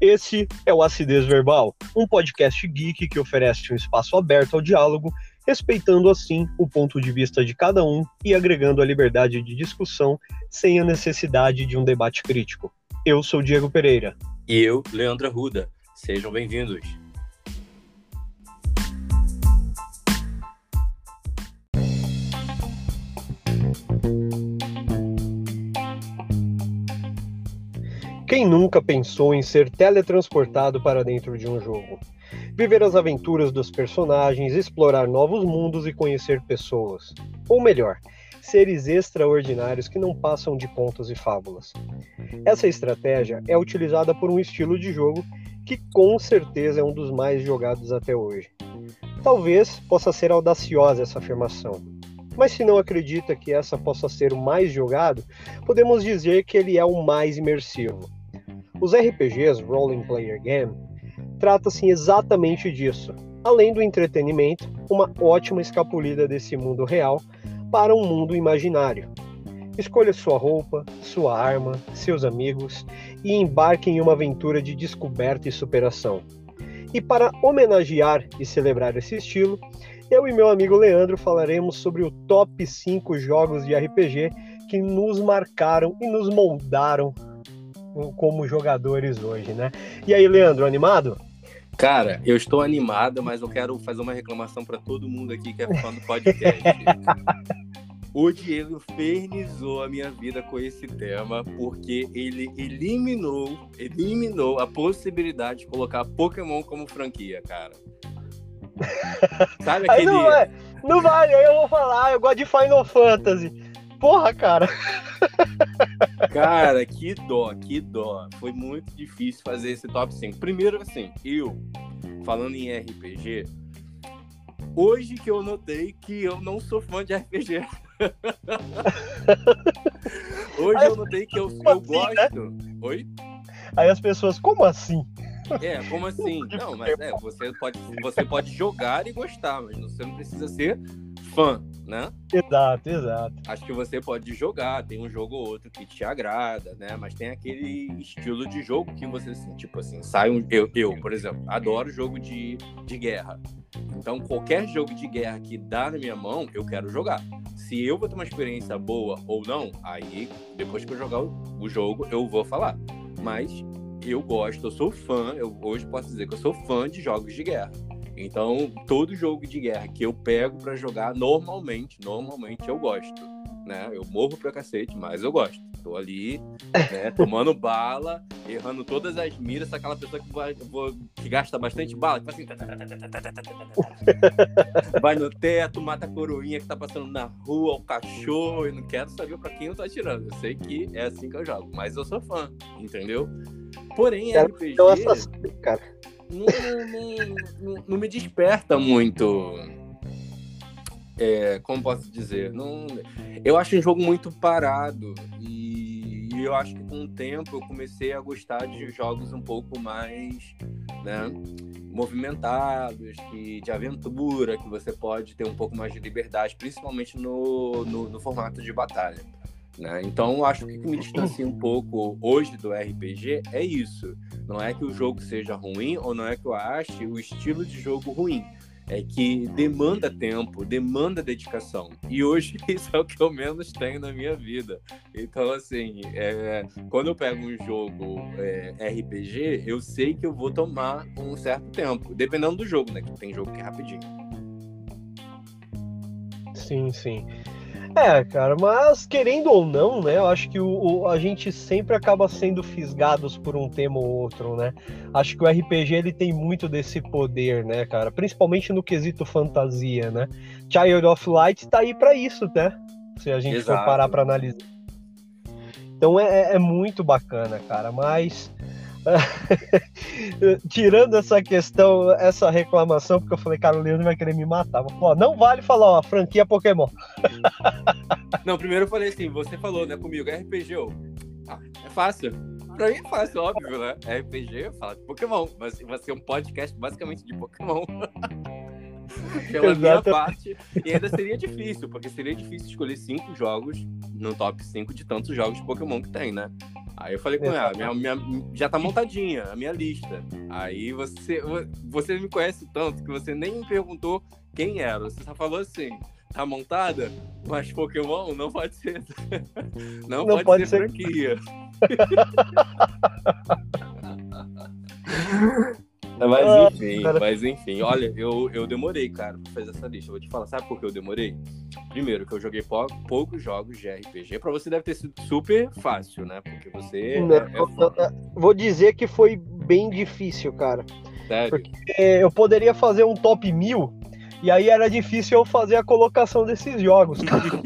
Esse é o Acidez Verbal, um podcast geek que oferece um espaço aberto ao diálogo, respeitando assim o ponto de vista de cada um e agregando a liberdade de discussão sem a necessidade de um debate crítico. Eu sou Diego Pereira. E eu, Leandro Arruda. Sejam bem-vindos. Quem nunca pensou em ser teletransportado para dentro de um jogo? Viver as aventuras dos personagens, explorar novos mundos e conhecer pessoas. Ou melhor, seres extraordinários que não passam de contos e fábulas. Essa estratégia é utilizada por um estilo de jogo que com certeza é um dos mais jogados até hoje. Talvez possa ser audaciosa essa afirmação, mas se não acredita que essa possa ser o mais jogado, podemos dizer que ele é o mais imersivo. Os RPGs, Role Player Game, trata-se exatamente disso. Além do entretenimento, uma ótima escapulida desse mundo real para um mundo imaginário. Escolha sua roupa, sua arma, seus amigos e embarque em uma aventura de descoberta e superação. E para homenagear e celebrar esse estilo, eu e meu amigo Leandro falaremos sobre o top 5 jogos de RPG que nos marcaram e nos moldaram como jogadores hoje, né? E aí, Leandro, animado? Cara, eu estou animado, mas eu quero fazer uma reclamação para todo mundo aqui que é fã do podcast. o Diego fernizou a minha vida com esse tema porque ele eliminou, eliminou a possibilidade de colocar Pokémon como franquia, cara. Sabe aquele... Aí não vai, não vai, aí eu vou falar, eu gosto de Final Fantasy. Porra, cara. Cara, que dó, que dó. Foi muito difícil fazer esse top 5. Primeiro, assim, eu, falando em RPG, hoje que eu notei que eu não sou fã de RPG. hoje eu notei que eu, eu assim, né? gosto. Oi? Aí as pessoas, como assim? É, como assim? Não, mas é, você pode, você pode jogar e gostar, mas você não precisa ser fã, né? Exato, exato. Acho que você pode jogar, tem um jogo ou outro que te agrada, né? Mas tem aquele estilo de jogo que você, assim, tipo assim, sai um. Eu, eu, por exemplo, adoro jogo de, de guerra. Então, qualquer jogo de guerra que dá na minha mão, eu quero jogar. Se eu vou ter uma experiência boa ou não, aí, depois que eu jogar o, jogo, eu vou falar. Mas eu gosto, eu sou fã, eu hoje posso dizer que eu sou fã de jogos de guerra. Então, todo jogo de guerra que eu pego para jogar, normalmente, normalmente eu gosto, né? Eu morro pra cacete, mas eu gosto. Tô ali, né, tomando bala, errando todas as miras, aquela pessoa que, vai, que gasta bastante bala, que assim, vai no teto, mata a coroinha que tá passando na rua, o cachorro, e não quero saber para quem eu tô atirando. Eu sei que é assim que eu jogo, mas eu sou fã, entendeu? Porém, RPG. Então, essas, cara não, não, não, me desperta muito. É, como posso dizer? Não, eu acho um jogo muito parado e, e eu acho que com o tempo eu comecei a gostar de jogos um pouco mais né, movimentados, que, de aventura, que você pode ter um pouco mais de liberdade, principalmente no, no, no formato de batalha. Né? Então, acho que o que me distancia um pouco hoje do RPG é isso. Não é que o jogo seja ruim ou não é que eu ache o estilo de jogo ruim. É que demanda tempo, demanda dedicação. E hoje isso é o que eu menos tenho na minha vida. Então, assim, é, quando eu pego um jogo é, RPG, eu sei que eu vou tomar um certo tempo, dependendo do jogo, né? Que tem jogo que é rapidinho. Sim, sim. É, cara, mas querendo ou não, né? Eu acho que o, o, a gente sempre acaba sendo fisgados por um tema ou outro, né? Acho que o RPG ele tem muito desse poder, né, cara? Principalmente no quesito fantasia, né? Child of Light tá aí para isso, né? Se a gente Exato. for parar para analisar. Então é, é, é muito bacana, cara. Mas tirando essa questão, essa reclamação, porque eu falei, cara, o Leandro vai querer me matar. Não vale falar, franquia Pokémon. não, primeiro eu falei assim, você falou, né, comigo, RPG. Ah, é fácil. Pra mim é fácil, óbvio, né? RPG, fala de Pokémon. Mas vai ser um podcast basicamente de Pokémon. Pela minha parte. E ainda seria difícil, porque seria difícil escolher cinco jogos no top 5 de tantos jogos de Pokémon que tem, né? Aí eu falei com ela, minha, minha, já tá montadinha a minha lista. Aí você, você me conhece tanto que você nem me perguntou quem era. Você só falou assim, tá montada? Mas Pokémon não pode ser. Não, não pode, pode, ser, ser... franquia. Mas enfim, mas enfim, olha, eu, eu demorei, cara, pra fazer essa lista. Eu vou te falar, sabe por que eu demorei? Primeiro, que eu joguei pou, poucos jogos de RPG. Pra você deve ter sido super fácil, né? Porque você. Não, é, é vou dizer que foi bem difícil, cara. Sério? Porque eu poderia fazer um top mil e aí era difícil eu fazer a colocação desses jogos, cara.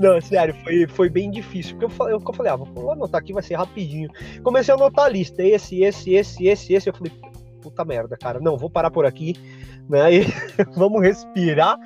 Não, sério, foi, foi bem difícil. Porque eu falei, eu falei, ah, vou anotar aqui, vai ser rapidinho. Comecei a anotar a lista, esse, esse, esse, esse, esse. Eu falei, puta merda, cara. Não, vou parar por aqui, né? E vamos respirar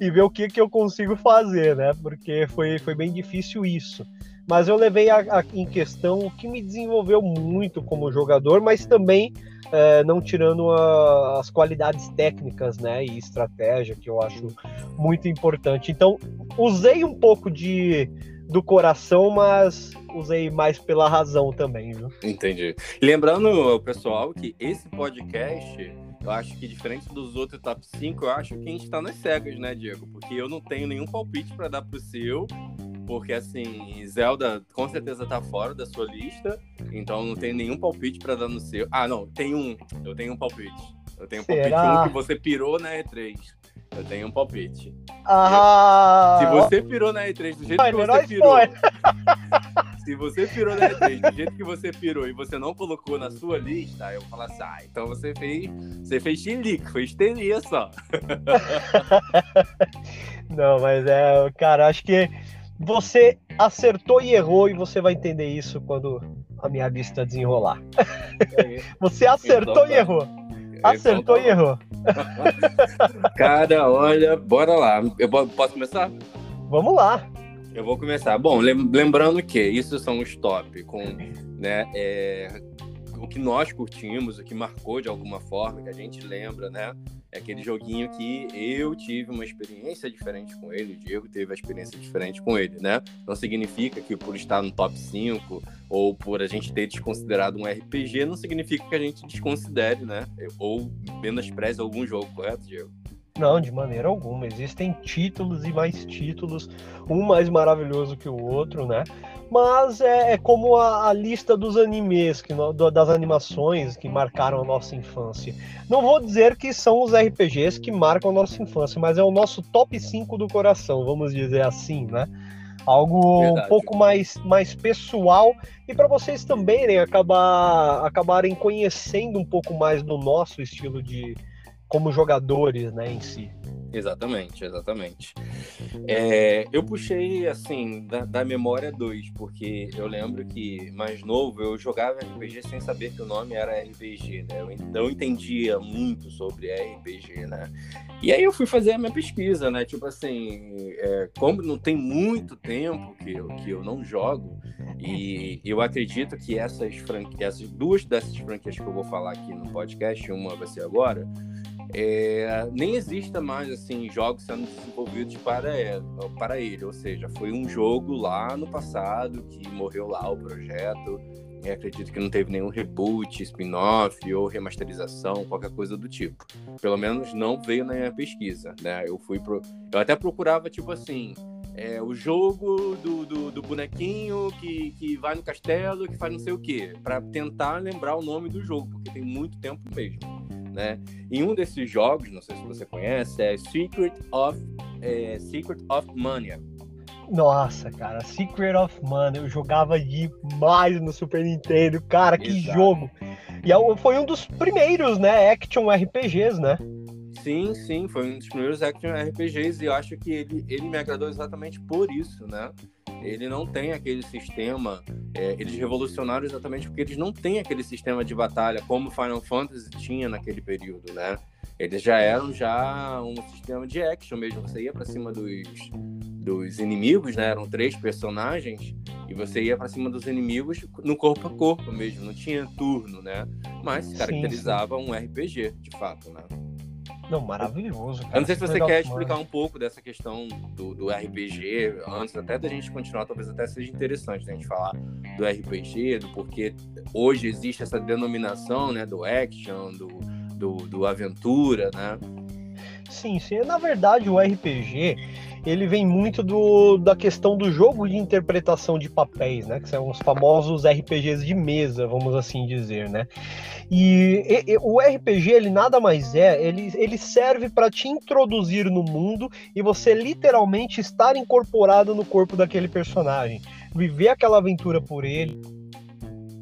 e ver o que, que eu consigo fazer, né? Porque foi, foi bem difícil isso. Mas eu levei a, a, em questão o que me desenvolveu muito como jogador, mas também é, não tirando a, as qualidades técnicas né, e estratégia, que eu acho muito importante. Então, usei um pouco de do coração, mas usei mais pela razão também, viu? Entendi. Lembrando, pessoal, que esse podcast, eu acho que diferente dos outros top 5, eu acho que a gente tá nas cegas, né, Diego? Porque eu não tenho nenhum palpite para dar pro seu porque assim, Zelda com certeza tá fora da sua lista, então não tem nenhum palpite para dar no seu. Ah, não, tem um. Eu tenho um palpite. Eu tenho um palpite um que você pirou na E3. Eu tenho um palpite. Ah! Se você pirou na E3 do jeito Ai, que você pirou. se você pirou na E3 do jeito que você pirou e você não colocou na sua lista, eu vou falar assim, ah, então você fez. Você fez chilique, foi histeria só. não, mas é, cara, acho que você acertou e errou, e você vai entender isso quando a minha lista desenrolar. Você acertou e errou. Acertou e errou. Cara, olha, bora lá. Eu posso começar? Vamos lá. Eu vou começar. Bom, lembrando que isso são os top com, né, é, o que nós curtimos, o que marcou de alguma forma, que a gente lembra, né? É aquele joguinho que eu tive uma experiência diferente com ele, o Diego teve a experiência diferente com ele, né? Não significa que por estar no top 5 ou por a gente ter desconsiderado um RPG, não significa que a gente desconsidere, né? Ou menospreze algum jogo, correto, Diego? Não, de maneira alguma. Existem títulos e mais títulos, um mais maravilhoso que o outro, né? Mas é, é como a, a, lista dos animes, que, das animações que marcaram a nossa infância. Não vou dizer que são os RPGs que marcam a nossa infância, mas é o nosso top 5 do coração, vamos dizer assim, né? Algo Verdade. um pouco mais, mais pessoal e para vocês também né, acabar, acabarem conhecendo um pouco mais do nosso estilo de, como jogadores, né, em si. Exatamente, exatamente. É, eu puxei, assim, da, da memória dois, porque eu lembro que, mais novo, eu jogava RPG sem saber que o nome era RPG, né? Eu não entendia muito sobre RPG, né? E aí eu fui fazer a minha pesquisa, né? Tipo assim, é, como não tem muito tempo que eu, que eu não jogo, e eu acredito que essas franquias, duas dessas franquias que eu vou falar aqui no podcast, uma vai ser agora, é, nem exista mais assim jogos sendo desenvolvidos para ele, para ele, ou seja, foi um jogo lá no passado que morreu lá o projeto. E acredito que não teve nenhum reboot, spin-off ou remasterização, qualquer coisa do tipo. Pelo menos não veio na minha pesquisa, né? Eu fui pro, eu até procurava tipo assim, é, o jogo do, do, do, bonequinho que, que vai no castelo, que faz não sei o quê, para tentar lembrar o nome do jogo, porque tem muito tempo mesmo né? E um desses jogos, não sei se você conhece, é Secret of é, Secret of Mania. Nossa, cara, Secret of Mana, eu jogava demais no Super Nintendo, cara, que Exato. jogo! E é foi um dos primeiros, né, action RPGs, né? Sim, sim, foi um dos primeiros action RPGs e eu acho que ele, ele me agradou exatamente por isso, né? Ele não tem aquele sistema. É, eles revolucionaram exatamente porque eles não têm aquele sistema de batalha como Final Fantasy tinha naquele período, né? Eles já eram já um sistema de action mesmo. Você ia para cima dos, dos inimigos, né? Eram três personagens e você ia para cima dos inimigos no corpo a corpo mesmo. Não tinha turno, né? Mas caracterizava sim, sim. um RPG, de fato, né? Não, maravilhoso. Cara. Eu não sei se você quer explicar um pouco dessa questão do, do, RPG, antes até da gente continuar, talvez até seja interessante a gente falar do RPG, do porquê hoje existe essa denominação né, do action, do, do, do aventura, né? Sim, sim. Na verdade, o RPG ele vem muito do, da questão do jogo de interpretação de papéis, né? Que são os famosos RPGs de mesa, vamos assim dizer, né? E, e, e o RPG ele nada mais é, ele, ele serve para te introduzir no mundo e você literalmente estar incorporado no corpo daquele personagem, viver aquela aventura por ele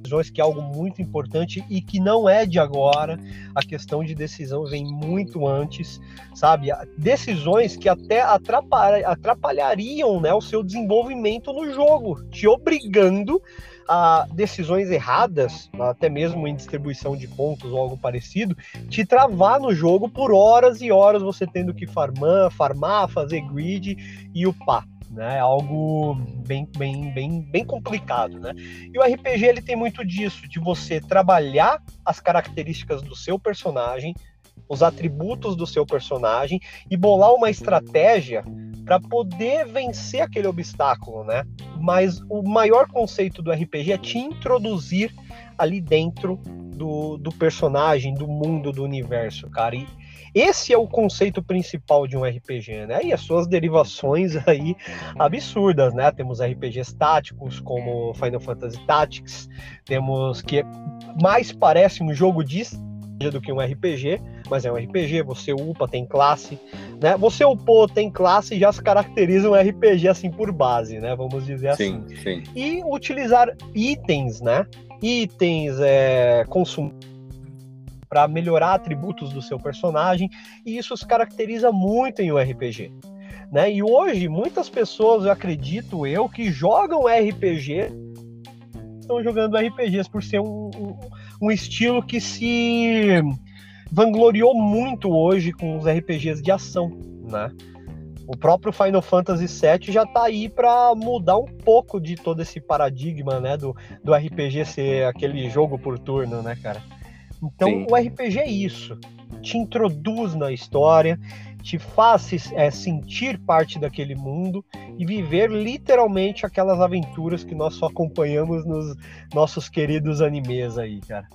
decisões, que é algo muito importante e que não é de agora. A questão de decisão vem muito antes, sabe? Decisões que até atrapalhariam né, o seu desenvolvimento no jogo, te obrigando a decisões erradas, até mesmo em distribuição de pontos ou algo parecido, te travar no jogo por horas e horas você tendo que farmar, farmar fazer grid e upar né? Algo bem, bem, bem, bem complicado, né? E o RPG ele tem muito disso, de você trabalhar as características do seu personagem, os atributos do seu personagem e bolar uma estratégia para poder vencer aquele obstáculo, né? Mas o maior conceito do RPG é te introduzir ali dentro do, do personagem, do mundo, do universo, cara. E, esse é o conceito principal de um RPG, né? E as suas derivações aí absurdas, né? Temos RPGs táticos como Final Fantasy Tactics, temos que mais parece um jogo de do que um RPG, mas é um RPG, você upa, tem classe, né? Você upou, tem classe, já se caracteriza um RPG assim por base, né? Vamos dizer assim. Sim, sim. E utilizar itens, né? Itens, é, consumir para melhorar atributos do seu personagem, e isso se caracteriza muito em um RPG. Né? E hoje, muitas pessoas, eu acredito eu, que jogam RPG estão jogando RPGs por ser um, um, um estilo que se vangloriou muito hoje com os RPGs de ação, né? O próprio Final Fantasy VII já está aí para mudar um pouco de todo esse paradigma, né, do, do RPG ser aquele jogo por turno, né, cara? Então, Sim. o RPG é isso. Te introduz na história, te faz é, sentir parte daquele mundo e viver literalmente aquelas aventuras que nós só acompanhamos nos nossos queridos animes aí, cara.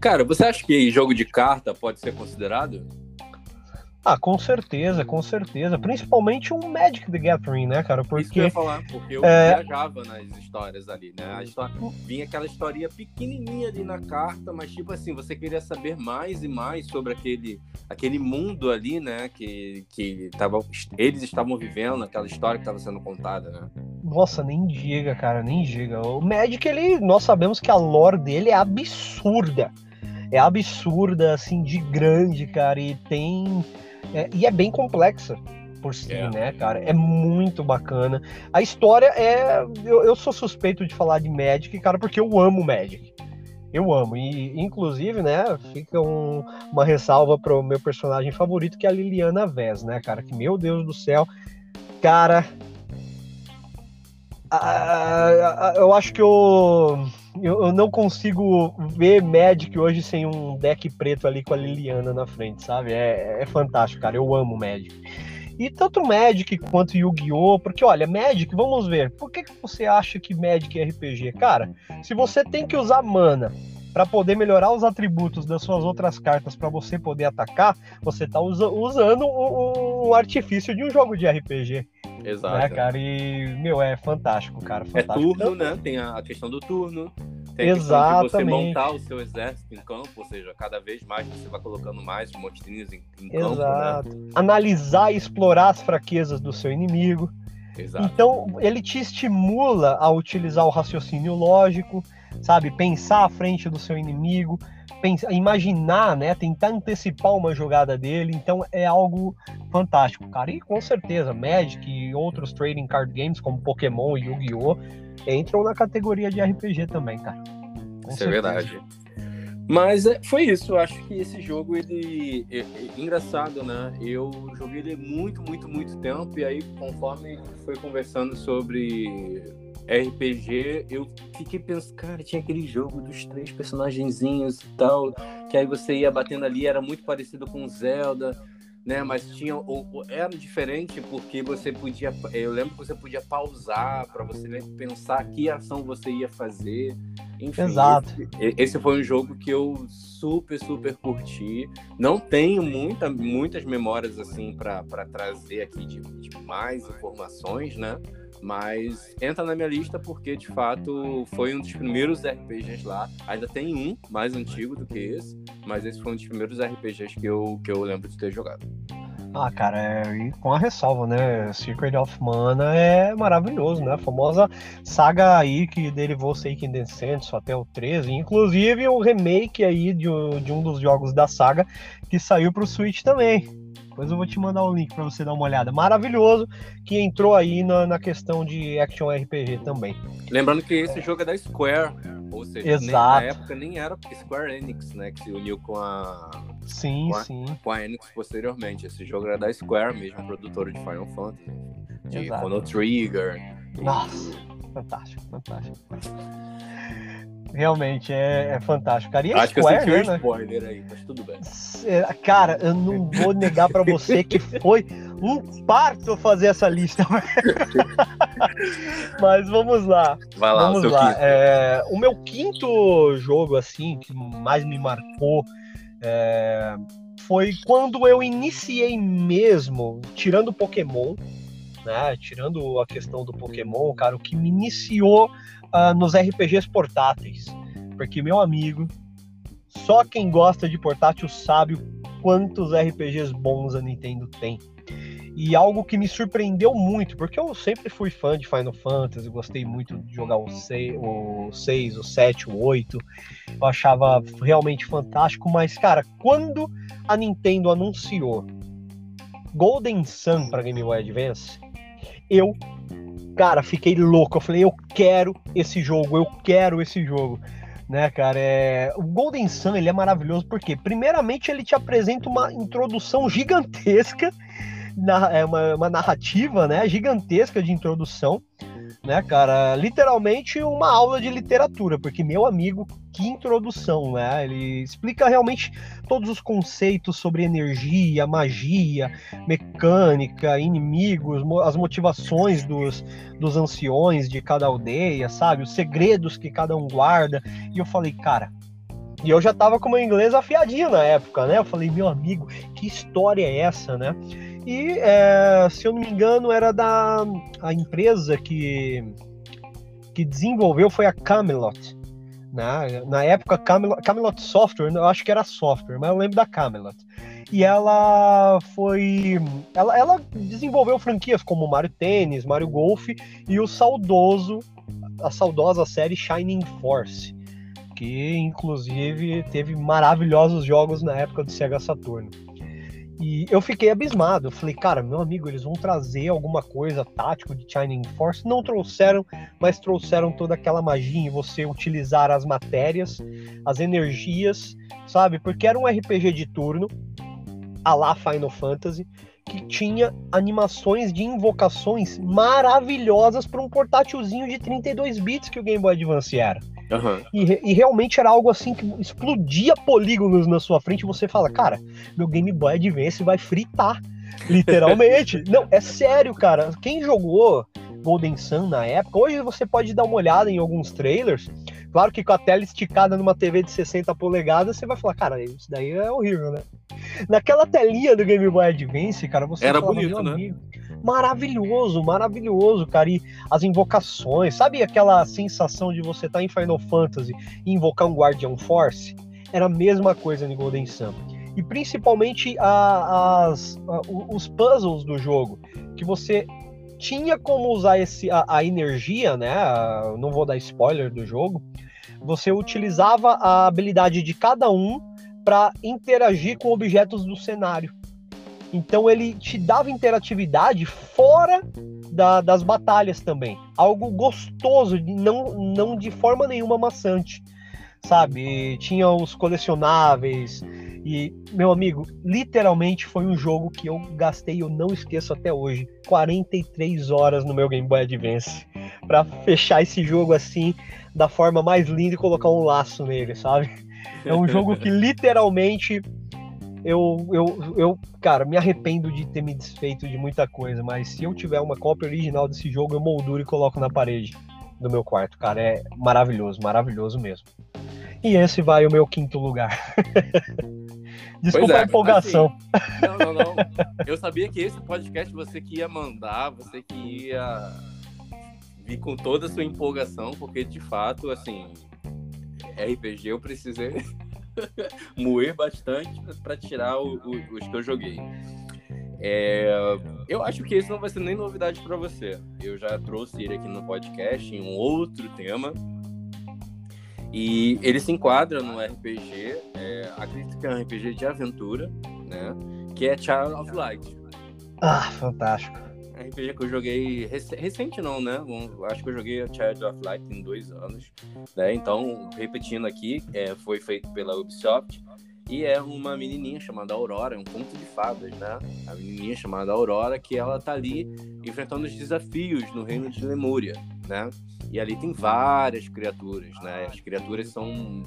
Cara, você acha que jogo de carta pode ser considerado? Ah, com certeza, com certeza. Principalmente um Magic the Gathering, né, cara? Porque. Isso que eu ia falar, porque eu é... viajava nas histórias ali, né? A história... Vinha aquela historinha pequenininha ali na carta, mas tipo assim, você queria saber mais e mais sobre aquele, aquele mundo ali, né? Que, que tava... eles estavam vivendo, aquela história que estava sendo contada, né? Nossa, nem diga, cara, nem diga. O Magic, ele, nós sabemos que a lore dele é absurda. É absurda, assim, de grande, cara, e tem é, e é bem complexa por si, é. né, cara? É muito bacana. A história é. Eu, eu, sou suspeito de falar de Magic, cara, porque eu amo Magic. Eu amo. E, inclusive, né, fica um, uma ressalva pro meu personagem favorito, que é a Liliana Vez, né, cara? Que, meu Deus do céu, cara. eu acho que eu eu, eu, não consigo ver Magic hoje sem um deck preto ali com a Liliana na frente, sabe? É, é fantástico, cara. Eu amo Magic. E tanto Magic quanto Yu-Gi-Oh! Porque, olha, Magic, vamos ver. Por que, que você acha que Magic é RPG? Cara, se você tem que usar mana para poder melhorar os atributos das suas outras cartas para você poder atacar, você tá usa usando um, um, artifício de um jogo de RPG. Exato. Né, cara? E, meu, é fantástico, cara. É fantástico. É turno, né? Tem a questão do turno. Tem Exatamente. você montar o seu exército em campo, ou seja, cada vez mais você vai colocando mais monstrinhos em, em campo? Exato. né? Analisar e explorar as fraquezas do seu inimigo. Exato. Então, ele te estimula a utilizar o raciocínio lógico, sabe? Pensar à frente do seu inimigo, pensar, imaginar, né? Tentar antecipar uma jogada dele. Então é algo fantástico, cara. E com certeza, Magic e outros trading card games como Pokémon e Yu-Gi-Oh! entram na categoria de RPG também, cara. Com isso é certeza. é verdade. Mas é, foi isso, eu acho que esse jogo, ele. É, é, engraçado, né? Eu joguei ele muito, muito, muito tempo, e aí, conforme foi conversando sobre RPG, eu fiquei pensando, cara, tinha aquele jogo dos três personagenzinhos e tal, que aí você ia batendo ali, era muito parecido com Zelda. né? Mas tinha era diferente porque você podia, eu lembro que você podia pausar para você né, pensar que ação você ia fazer. Enfim, Exato. Esse, esse, foi um jogo que eu super super curti. Não tenho muita, muitas memórias assim para trazer aqui de, de mais informações, né? Mas entra na minha lista porque, de fato, foi um dos primeiros RPGs lá. Ainda tem um mais antigo do que esse, mas esse foi um dos primeiros RPGs que eu, que eu lembro de ter jogado. Ah, cara, é, com a ressalva, né? Secret of Mana é maravilhoso, né? A famosa saga aí que derivou Seiken Descendants até o 13, inclusive o remake aí de, de um dos jogos da saga que saiu pro Switch também. Depois eu vou te mandar o link para você dar uma olhada. Maravilhoso, que entrou aí na, na questão de action RPG também. Lembrando que esse jogo é da Square, ou seja, Exato. Nem, na época nem era Square Enix, né, que se uniu com a Sim, com a, sim. Com a Enix posteriormente. Esse jogo era da Square mesmo, produtora de Final Fantasy, de Exato. Chrono Trigger. Nossa, fantástico, fantástico realmente é, é fantástico. Cara, e Acho Square, que eu senti né, um spoiler aí, mas tudo bem. É, cara, eu não vou negar para você que foi um parto fazer essa lista. mas vamos lá. Vai lá, vamos lá. É, o meu quinto jogo, assim, que mais me marcou é, foi quando eu iniciei mesmo, tirando Pokémon, né? Tirando a questão do Pokémon, cara, o que me iniciou uh, nos RPGs portáteis. Porque, meu amigo, só quem gosta de portátil sabe quantos RPGs bons a Nintendo tem. E algo que me surpreendeu muito, porque eu sempre fui fã de Final Fantasy, gostei muito de jogar o 6, o, 6, o 7, o 8. Eu achava realmente fantástico, mas, cara, quando a Nintendo anunciou Golden Sun para Game Boy Advance, eu cara, fiquei louco. Eu falei, eu quero esse jogo, eu quero esse jogo. Né, cara, é... o Golden Sun ele é maravilhoso porque, primeiramente, ele te apresenta uma introdução gigantesca, na... é uma, uma narrativa, né, gigantesca de introdução, né, cara? Literalmente uma aula de literatura, porque meu amigo, que introdução, né? Ele explica realmente todos os conceitos sobre energia, magia, mecânica, inimigos, as motivações dos, dos anciões de cada aldeia, sabe? Os segredos que cada um guarda. E eu falei, cara, e eu já tava com meu inglês afiadinho na época, né? Eu falei, meu amigo, que história é essa, né? E, é, se eu não me engano, era da a empresa que, que desenvolveu foi a Camelot. Né? Na época, Camelot, Camelot Software, eu acho que era software, mas eu lembro da Camelot. E ela foi. Ela, ela desenvolveu franquias como Mario Tênis, Mario Golf e o saudoso, a saudosa série Shining Force, que inclusive teve maravilhosos jogos na época do Sega Saturno. E eu fiquei abismado. Eu falei, cara, meu amigo, eles vão trazer alguma coisa tático de Shining Force. Não trouxeram, mas trouxeram toda aquela magia em você utilizar as matérias, as energias, sabe? Porque era um RPG de turno, a lá Final Fantasy, que tinha animações de invocações maravilhosas para um portátilzinho de 32 bits que o Game Boy Advance era. Uhum. E, e, realmente era algo assim que explodia polígonos na sua frente e você fala, cara, meu Game Boy Advance vai fritar. Literalmente. Não, é sério, cara. Quem jogou Golden Sun na época, hoje você pode dar uma olhada em alguns trailers. Claro que com a tela esticada numa TV de 60 polegadas, você vai falar, cara, isso daí é horrível, né? Naquela telinha do Game Boy Advance, cara, você Era falava, bonito, né? Amigo, maravilhoso, maravilhoso, cara. E as invocações, sabe aquela sensação de você estar tá em Final Fantasy e invocar um Guardian Force? Era a mesma coisa no Golden Sun. E principalmente a, as, a, os puzzles do jogo, que você tinha como usar esse, a, a energia, né? não vou dar spoiler do jogo. Você utilizava a habilidade de cada um para interagir com objetos do cenário. Então ele te dava interatividade fora da, das batalhas também. Algo gostoso, não, não de forma nenhuma maçante. Sabe? Tinha os colecionáveis. E, meu amigo, literalmente foi um jogo que eu gastei, eu não esqueço até hoje, 43 horas no meu Game Boy Advance para fechar esse jogo assim, da forma mais linda e colocar um laço nele, sabe? É um jogo que literalmente eu, eu, eu, cara, me arrependo de ter me desfeito de muita coisa, mas se eu tiver uma cópia original desse jogo, eu molduro e coloco na parede do meu quarto, cara. É maravilhoso, maravilhoso mesmo. E esse vai o meu quinto lugar. Desculpa é, a empolgação. Assim, não, não, não. Eu sabia que esse podcast você que ia mandar, você que ia vir com toda a sua empolgação, porque de fato, assim, RPG eu precisei moer bastante para tirar o, o, os que eu joguei. É, eu acho que esse não vai ser nem novidade para você. Eu já trouxe ele aqui no podcast em um outro tema. E ele se enquadra no RPG, é, acredito que é um RPG de aventura, né? Que é Child of Light. Ah, fantástico. RPG que eu joguei rec recente não, né? Acho que eu joguei Child of Light em dois anos, né? Então, repetindo aqui, é, foi feito pela Ubisoft e é uma menininha chamada Aurora, é um conto de fadas, né? A menininha chamada Aurora que ela tá ali enfrentando os desafios no reino de Lemúria, né? E ali tem várias criaturas, né? As criaturas são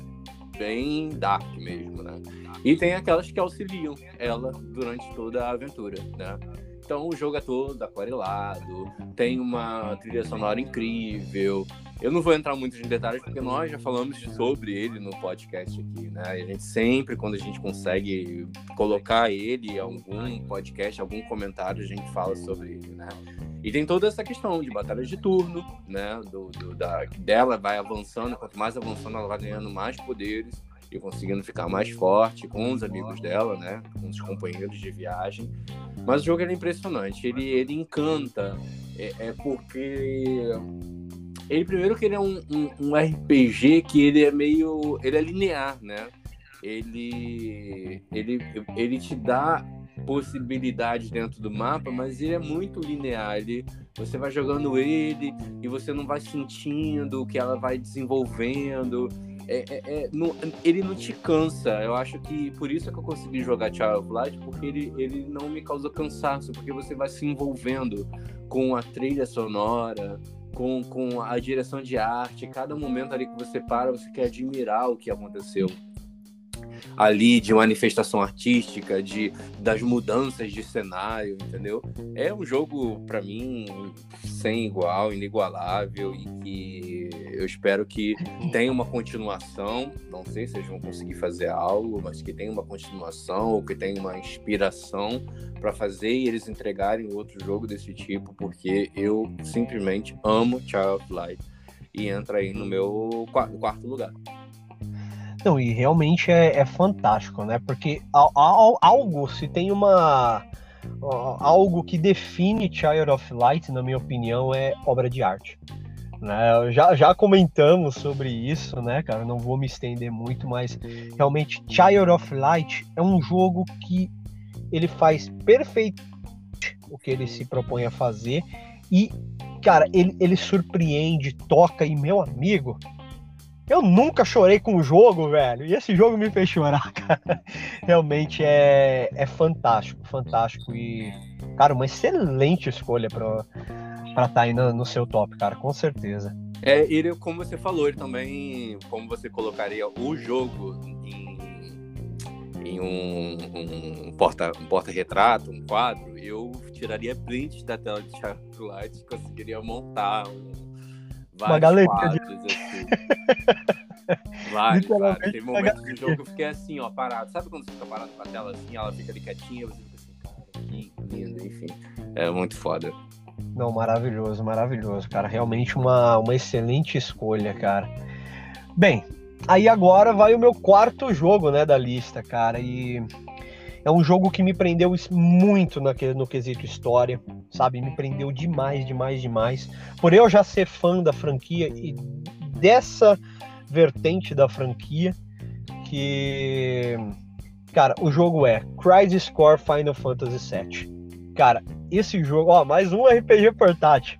bem dark mesmo, né? E tem aquelas que auxiliam ela durante toda a aventura, né? Então o jogo é todo aquarelado, tem uma trilha sonora incrível. Eu não vou entrar muito em detalhes porque nós já falamos sobre ele no podcast aqui, né? a gente sempre, quando a gente consegue colocar ele em algum podcast, algum comentário, a gente fala sobre ele, né? E tem toda essa questão de batalhas de turno, né? Do, do da, dela vai avançando, quanto mais avançando, ela vai ganhando mais poderes e conseguindo ficar mais forte com os amigos dela, né? Com os companheiros de viagem. Mas o jogo é impressionante, ele, ele encanta, é, é porque ele primeiro que ele é um, um, um, RPG que ele é meio, ele é linear, né? Ele, ele, ele te dá possibilidades dentro do mapa, mas ele é muito linear. Ele, você vai jogando ele e você não vai sentindo o que ela vai desenvolvendo é, é, é, não, ele não te cansa. Eu acho que por isso é que eu consegui jogar Child of Light, porque ele, ele não me causa cansaço, porque você vai se envolvendo com a trilha sonora, com, com a direção de arte. Cada momento ali que você para, você quer admirar o que aconteceu ali de manifestação artística, de das mudanças de cenário, entendeu? É um jogo para mim sem igual, inigualável e que eu espero que tenha uma continuação. Não sei se eles vão conseguir fazer algo, mas que tenha uma continuação ou que tenha uma inspiração para fazer e eles entregarem outro jogo desse tipo, porque eu simplesmente amo Child Light e entra aí no meu quarto lugar. Não, e realmente é, é fantástico, né? Porque algo, se tem uma. Algo que define Child of Light, na minha opinião, é obra de arte. Né? Já, já comentamos sobre isso, né, cara? Não vou me estender muito, mas realmente Child of Light é um jogo que ele faz perfeito o que ele se propõe a fazer e, cara, ele, ele surpreende, toca e, meu amigo, eu nunca chorei com o jogo, velho. E esse jogo me fez chorar, cara. Realmente é, é fantástico, fantástico. E, cara, uma excelente escolha pra estar tá aí no, no, seu top, cara, com certeza. É, ele, como você falou, ele também, como você colocaria o jogo em, em um, um porta-retrato, um, porta um quadro, eu tiraria print da tela de Light e conseguiria montar um uma galeria de... assim. Vários, vários. Tem momentos do jogo que eu fiquei assim, ó, parado. Sabe quando você fica parado com a tela assim, ela fica ali quietinha, você fica assim, cara, que lindo, enfim. É muito foda. Não, maravilhoso, maravilhoso, cara. Realmente uma, uma excelente escolha, cara. Bem, aí agora vai o meu quarto jogo, né, da lista, cara. E é um jogo que me prendeu muito no quesito história, sabe? Me prendeu demais, demais, demais. Por eu já ser fã da franquia e dessa vertente da franquia, que. Cara, o jogo é Crisis Core Final Fantasy VII. Cara, esse jogo, ó, mais um RPG portátil.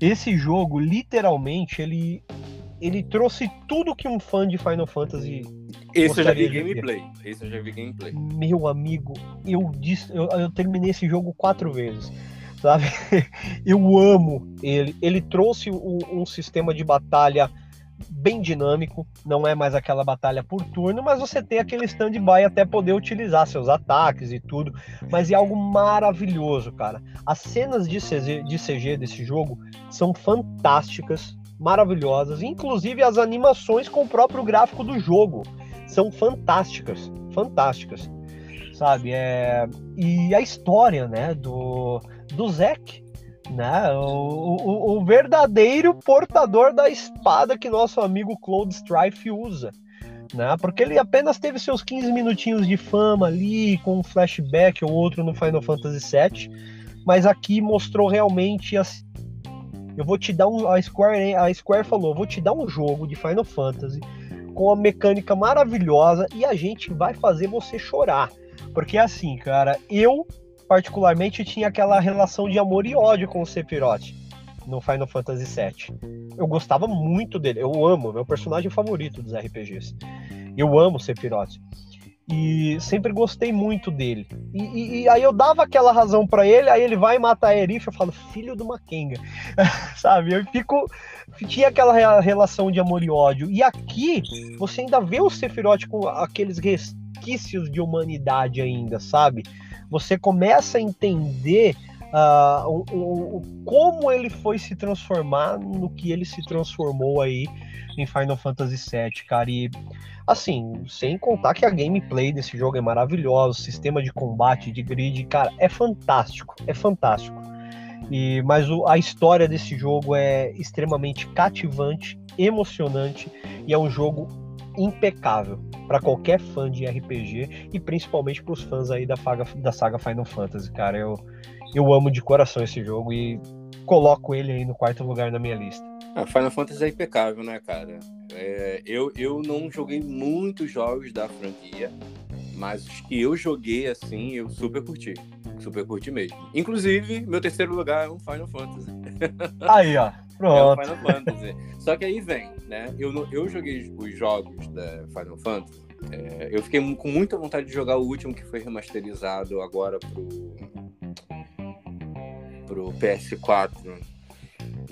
Esse jogo, literalmente, ele ele trouxe tudo que um fã de Final Fantasy. Esse eu já vi gameplay. Esse eu já vi gameplay. Meu amigo, eu, disse, eu, eu terminei esse jogo quatro vezes. Sabe? Eu amo ele. Ele trouxe um, um sistema de batalha bem dinâmico, não é mais aquela batalha por turno, mas você tem aquele stand-by até poder utilizar seus ataques e tudo. Mas é algo maravilhoso, cara. As cenas de CG, de CG desse jogo são fantásticas, maravilhosas, inclusive as animações com o próprio gráfico do jogo são fantásticas, fantásticas, sabe? É... E a história, né, do, do Zack, né? O, o, o, verdadeiro portador da espada que nosso amigo Claude Strife usa. Né? Porque ele apenas teve seus 15 minutinhos de fama ali, com um flashback ou outro no Final Fantasy VII, mas aqui mostrou realmente assim. Eu vou te dar um. A Square, a Square falou: vou te dar um jogo de Final Fantasy com uma mecânica maravilhosa e a gente vai fazer você chorar. Porque assim, cara, eu particularmente tinha aquela relação de amor e ódio com o Sephiroth no Final Fantasy VII. Eu gostava muito dele, eu amo, meu personagem favorito dos RPGs. Eu amo Sephiroth. E sempre gostei muito dele. E, e, e aí eu dava aquela razão para ele, aí ele vai matar a Erif, eu falo, filho do Makenga. Sabe? Eu fico. Tinha aquela relação de amor e ódio. E aqui, você ainda vê o Sephiroth com aqueles resquícios de humanidade ainda, sabe? você começa a entender uh, o, o, como ele foi se transformar no que ele se transformou aí em Final Fantasy VII, cara. E assim, sem contar que a gameplay desse jogo é maravilhosa, o sistema de combate, de grid, cara, é fantástico, é fantástico. E, mas o, a história desse jogo é extremamente cativante, emocionante e é um jogo impecável para qualquer fã de RPG e principalmente para os fãs aí da, saga, da saga Final Fantasy, cara. Eu, eu amo de coração esse jogo e coloco ele aí no quarto lugar na minha lista. Ah, Final Fantasy é impecável, né, cara? É, eu, eu não joguei muitos jogos da franquia, mas os que eu joguei assim, eu super curti. Super curti mesmo. Inclusive, meu terceiro lugar é um Final Fantasy. Aí, ó. Pronto. É um Final Fantasy. Só que aí vem, né? Eu, eu joguei os jogos da Final Fantasy. É, eu fiquei com muita vontade de jogar o último que foi remasterizado agora pro, pro PS4.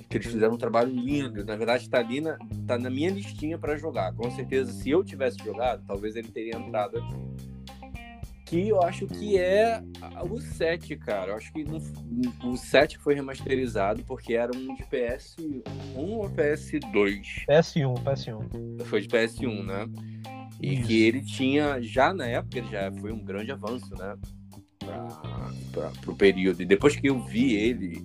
Que eles fizeram um trabalho lindo. Na verdade, tá, ali na, tá na minha listinha para jogar. Com certeza, se eu tivesse jogado, talvez ele teria entrado aqui que eu acho que é o 7, cara. Eu acho que no, o 7 foi remasterizado porque era um de PS1 ou PS2? PS1, PS1. Foi de PS1, né? E Isso. que ele tinha, já na época, ele já foi um grande avanço, né? Para o período. E depois que eu vi ele,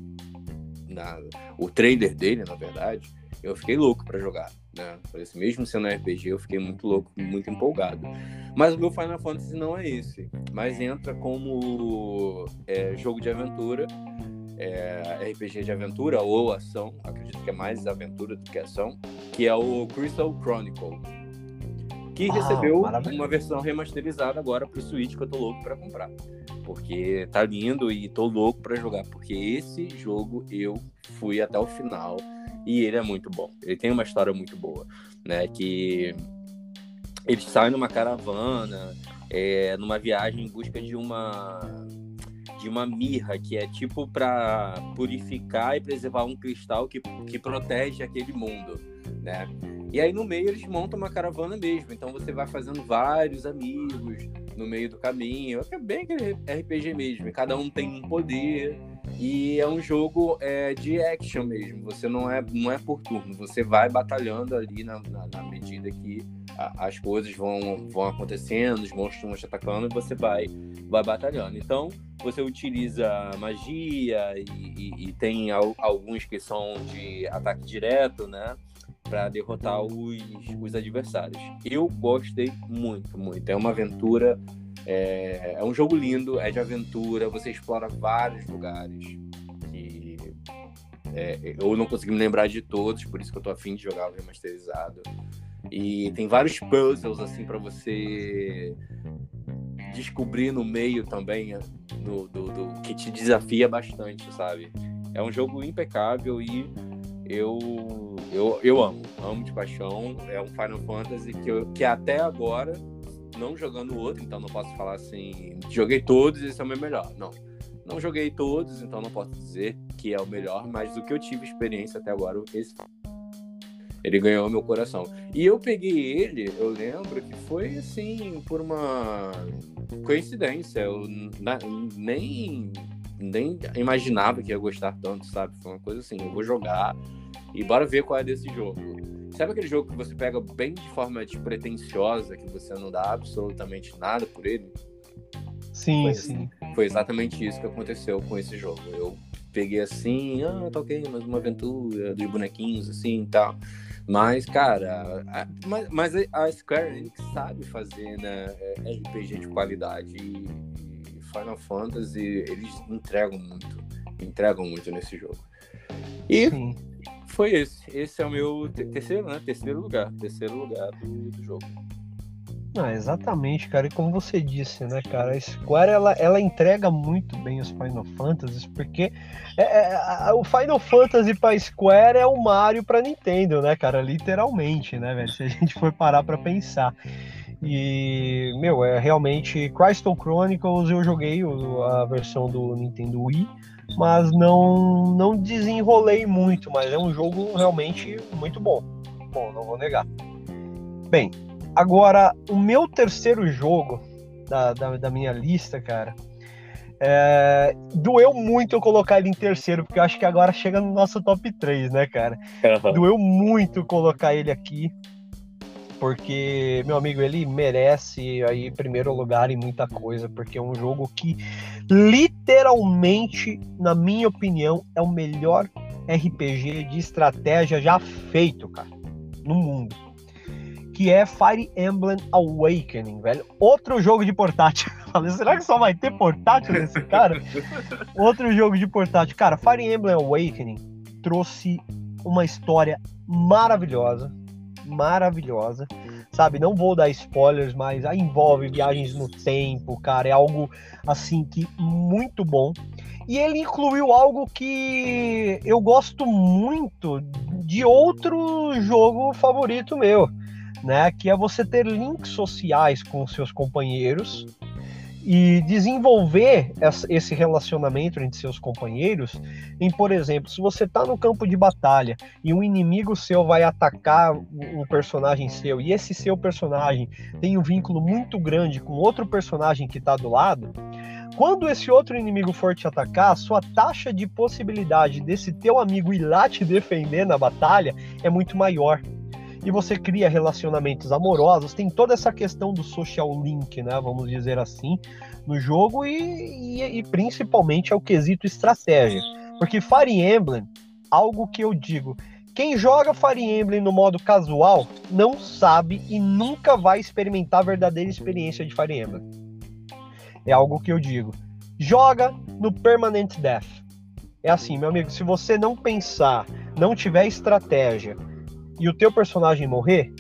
na, o trailer dele, na verdade, eu fiquei louco para jogar. Né? Assim, mesmo sendo RPG, eu fiquei muito louco, muito empolgado. Mas o meu Final Fantasy não é esse. Mas entra como é, jogo de aventura, é, RPG de aventura ou ação. Acredito que é mais aventura do que ação. Que é o Crystal Chronicle. Que ah, recebeu uma versão remasterizada agora pro Switch que eu tô louco para comprar. Porque tá lindo e tô louco para jogar. Porque esse jogo eu fui até o final e ele é muito bom. Ele tem uma história muito boa, né? Que ele sai numa caravana, é, numa viagem em busca de uma de uma mirra que é tipo para purificar e preservar um cristal que, que protege aquele mundo, né? E aí no meio eles montam uma caravana mesmo, então você vai fazendo vários amigos no meio do caminho, é bem aquele RPG mesmo, cada um tem um poder e é um jogo é, de action mesmo. Você não é, não é por turno. Você vai batalhando ali na, na, na medida que a, as coisas vão, vão acontecendo, os monstros vão te atacando e você vai, vai batalhando. Então, você utiliza magia e, e, e tem al, alguns que são de ataque direto, né? Para derrotar os, os adversários. Eu gostei muito, muito. É uma aventura é, é um jogo lindo, é de aventura, você explora vários lugares. Que, é, eu não consegui me lembrar de todos, por isso que eu tô afim de jogar o remasterizado. E tem vários puzzles assim para você descobrir no meio também do, do, do, que te desafia bastante, sabe? É um jogo impecável e eu eu, eu amo, amo de paixão. É um Final Fantasy que, eu, que até agora não jogando o outro, então não posso falar assim, joguei todos esse é o meu melhor. Não. Não joguei todos, então não posso dizer que é o melhor, mas do que eu tive experiência até agora, esse Ele ganhou meu coração. E eu peguei ele, eu lembro que foi assim, por uma coincidência. Eu nem, nem imaginava que ia gostar tanto, sabe? Foi uma coisa assim, eu vou jogar e bora ver qual é desse jogo. Sabe aquele jogo que você pega bem de forma despretensiosa, que você não dá absolutamente nada por ele? Sim, foi, sim. Foi exatamente isso que aconteceu com esse jogo. Eu peguei assim, ah, toquei mais uma aventura de bonequinhos assim e tal. Mas, cara, a, mas, mas, a Square Enix sabe fazer né, é, RPG de qualidade e, e Final Fantasy, eles entregam muito, entregam muito nesse jogo. E Sim. Foi esse. Esse é o meu terceiro, né? Terceiro lugar. Terceiro lugar do, do jogo. Ah, exatamente, cara. E como você disse, né, cara, a Square ela, ela entrega muito bem os Final Fantasies, porque é, é, o Final Fantasy para Square é o Mario para Nintendo, né, cara? Literalmente, né, velho? Se a gente for parar para pensar. E, meu, é realmente Crystal Chronicles eu joguei a versão do Nintendo Wii, mas não não desenrolei muito, mas é um jogo realmente muito bom. Bom, não vou negar. Bem, Agora, o meu terceiro jogo da, da, da minha lista, cara, é, doeu muito eu colocar ele em terceiro, porque eu acho que agora chega no nosso top 3, né, cara? Uhum. Doeu muito colocar ele aqui, porque, meu amigo, ele merece aí primeiro lugar em muita coisa, porque é um jogo que, literalmente, na minha opinião, é o melhor RPG de estratégia já feito, cara, no mundo que é Fire Emblem Awakening, velho. Outro jogo de portátil. Falei, será que só vai ter portátil nesse cara? Outro jogo de portátil. Cara, Fire Emblem Awakening trouxe uma história maravilhosa, maravilhosa. Sabe, não vou dar spoilers, mas envolve viagens no tempo, cara, é algo assim que muito bom. E ele incluiu algo que eu gosto muito de outro jogo favorito meu, né? Que é você ter links sociais com seus companheiros e desenvolver esse relacionamento entre seus companheiros em, por exemplo, se você está no campo de batalha e um inimigo seu vai atacar um personagem seu e esse seu personagem tem um vínculo muito grande com outro personagem que está do lado, quando esse outro inimigo for te atacar, sua taxa de possibilidade desse teu amigo ir lá te defender na batalha é muito maior e você cria relacionamentos amorosos, tem toda essa questão do social link, né, vamos dizer assim, no jogo e, e, e principalmente é o quesito estratégia. Porque Fire Emblem, algo que eu digo, quem joga Fire Emblem no modo casual não sabe e nunca vai experimentar a verdadeira experiência de Fire Emblem. É algo que eu digo. Joga no Permanent Death. É assim, meu amigo, se você não pensar, não tiver estratégia, e o teu personagem morrer,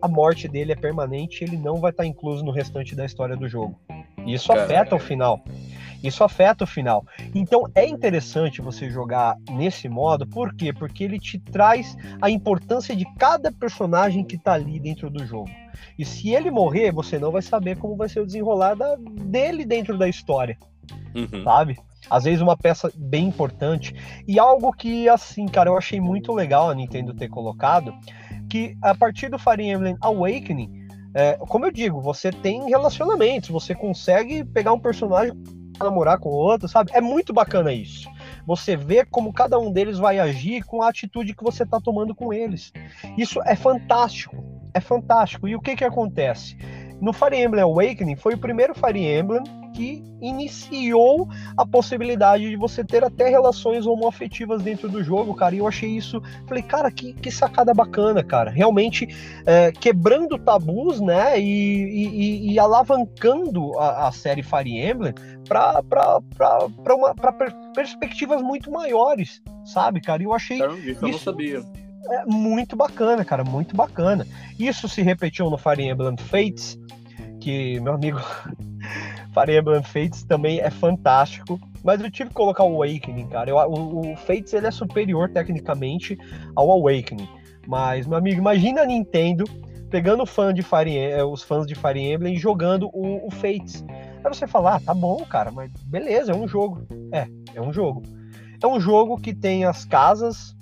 a morte dele é permanente e ele não vai estar incluso no restante da história do jogo. E isso afeta o final. Isso afeta o final. Então é interessante você jogar nesse modo, por quê? Porque ele te traz a importância de cada personagem que está ali dentro do jogo. E se ele morrer, você não vai saber como vai ser o desenrolar da, dele dentro da história. Uhum. Sabe? Às vezes uma peça bem importante e algo que assim, cara, eu achei muito legal a Nintendo ter colocado, que a partir do Fire Emblem Awakening, é, como eu digo, você tem relacionamentos, você consegue pegar um personagem namorar com o outro, sabe? É muito bacana isso. Você vê como cada um deles vai agir com a atitude que você está tomando com eles. Isso é fantástico. É fantástico. E o que que acontece? No Fire Emblem Awakening foi o primeiro Fire Emblem que iniciou a possibilidade de você ter até relações homoafetivas dentro do jogo, cara. E eu achei isso, falei, cara, que, que sacada bacana, cara. Realmente é, quebrando tabus, né? E, e, e alavancando a, a, série Fire Emblem para per, perspectivas muito maiores, sabe, cara? E eu achei. Eu, isso, eu não sabia. É muito bacana, cara, muito bacana. Isso se repetiu no Fire Emblem Fates, que, meu amigo, Fire Emblem Fates também é fantástico. Mas eu tive que colocar o Awakening, cara. Eu, o, o Fates ele é superior tecnicamente ao Awakening. Mas, meu amigo, imagina a Nintendo pegando fã de Fire, eh, os fãs de Fire Emblem e jogando o, o Fates. Aí você falar, ah, tá bom, cara, mas beleza, é um jogo. É, é um jogo. É um jogo que tem as casas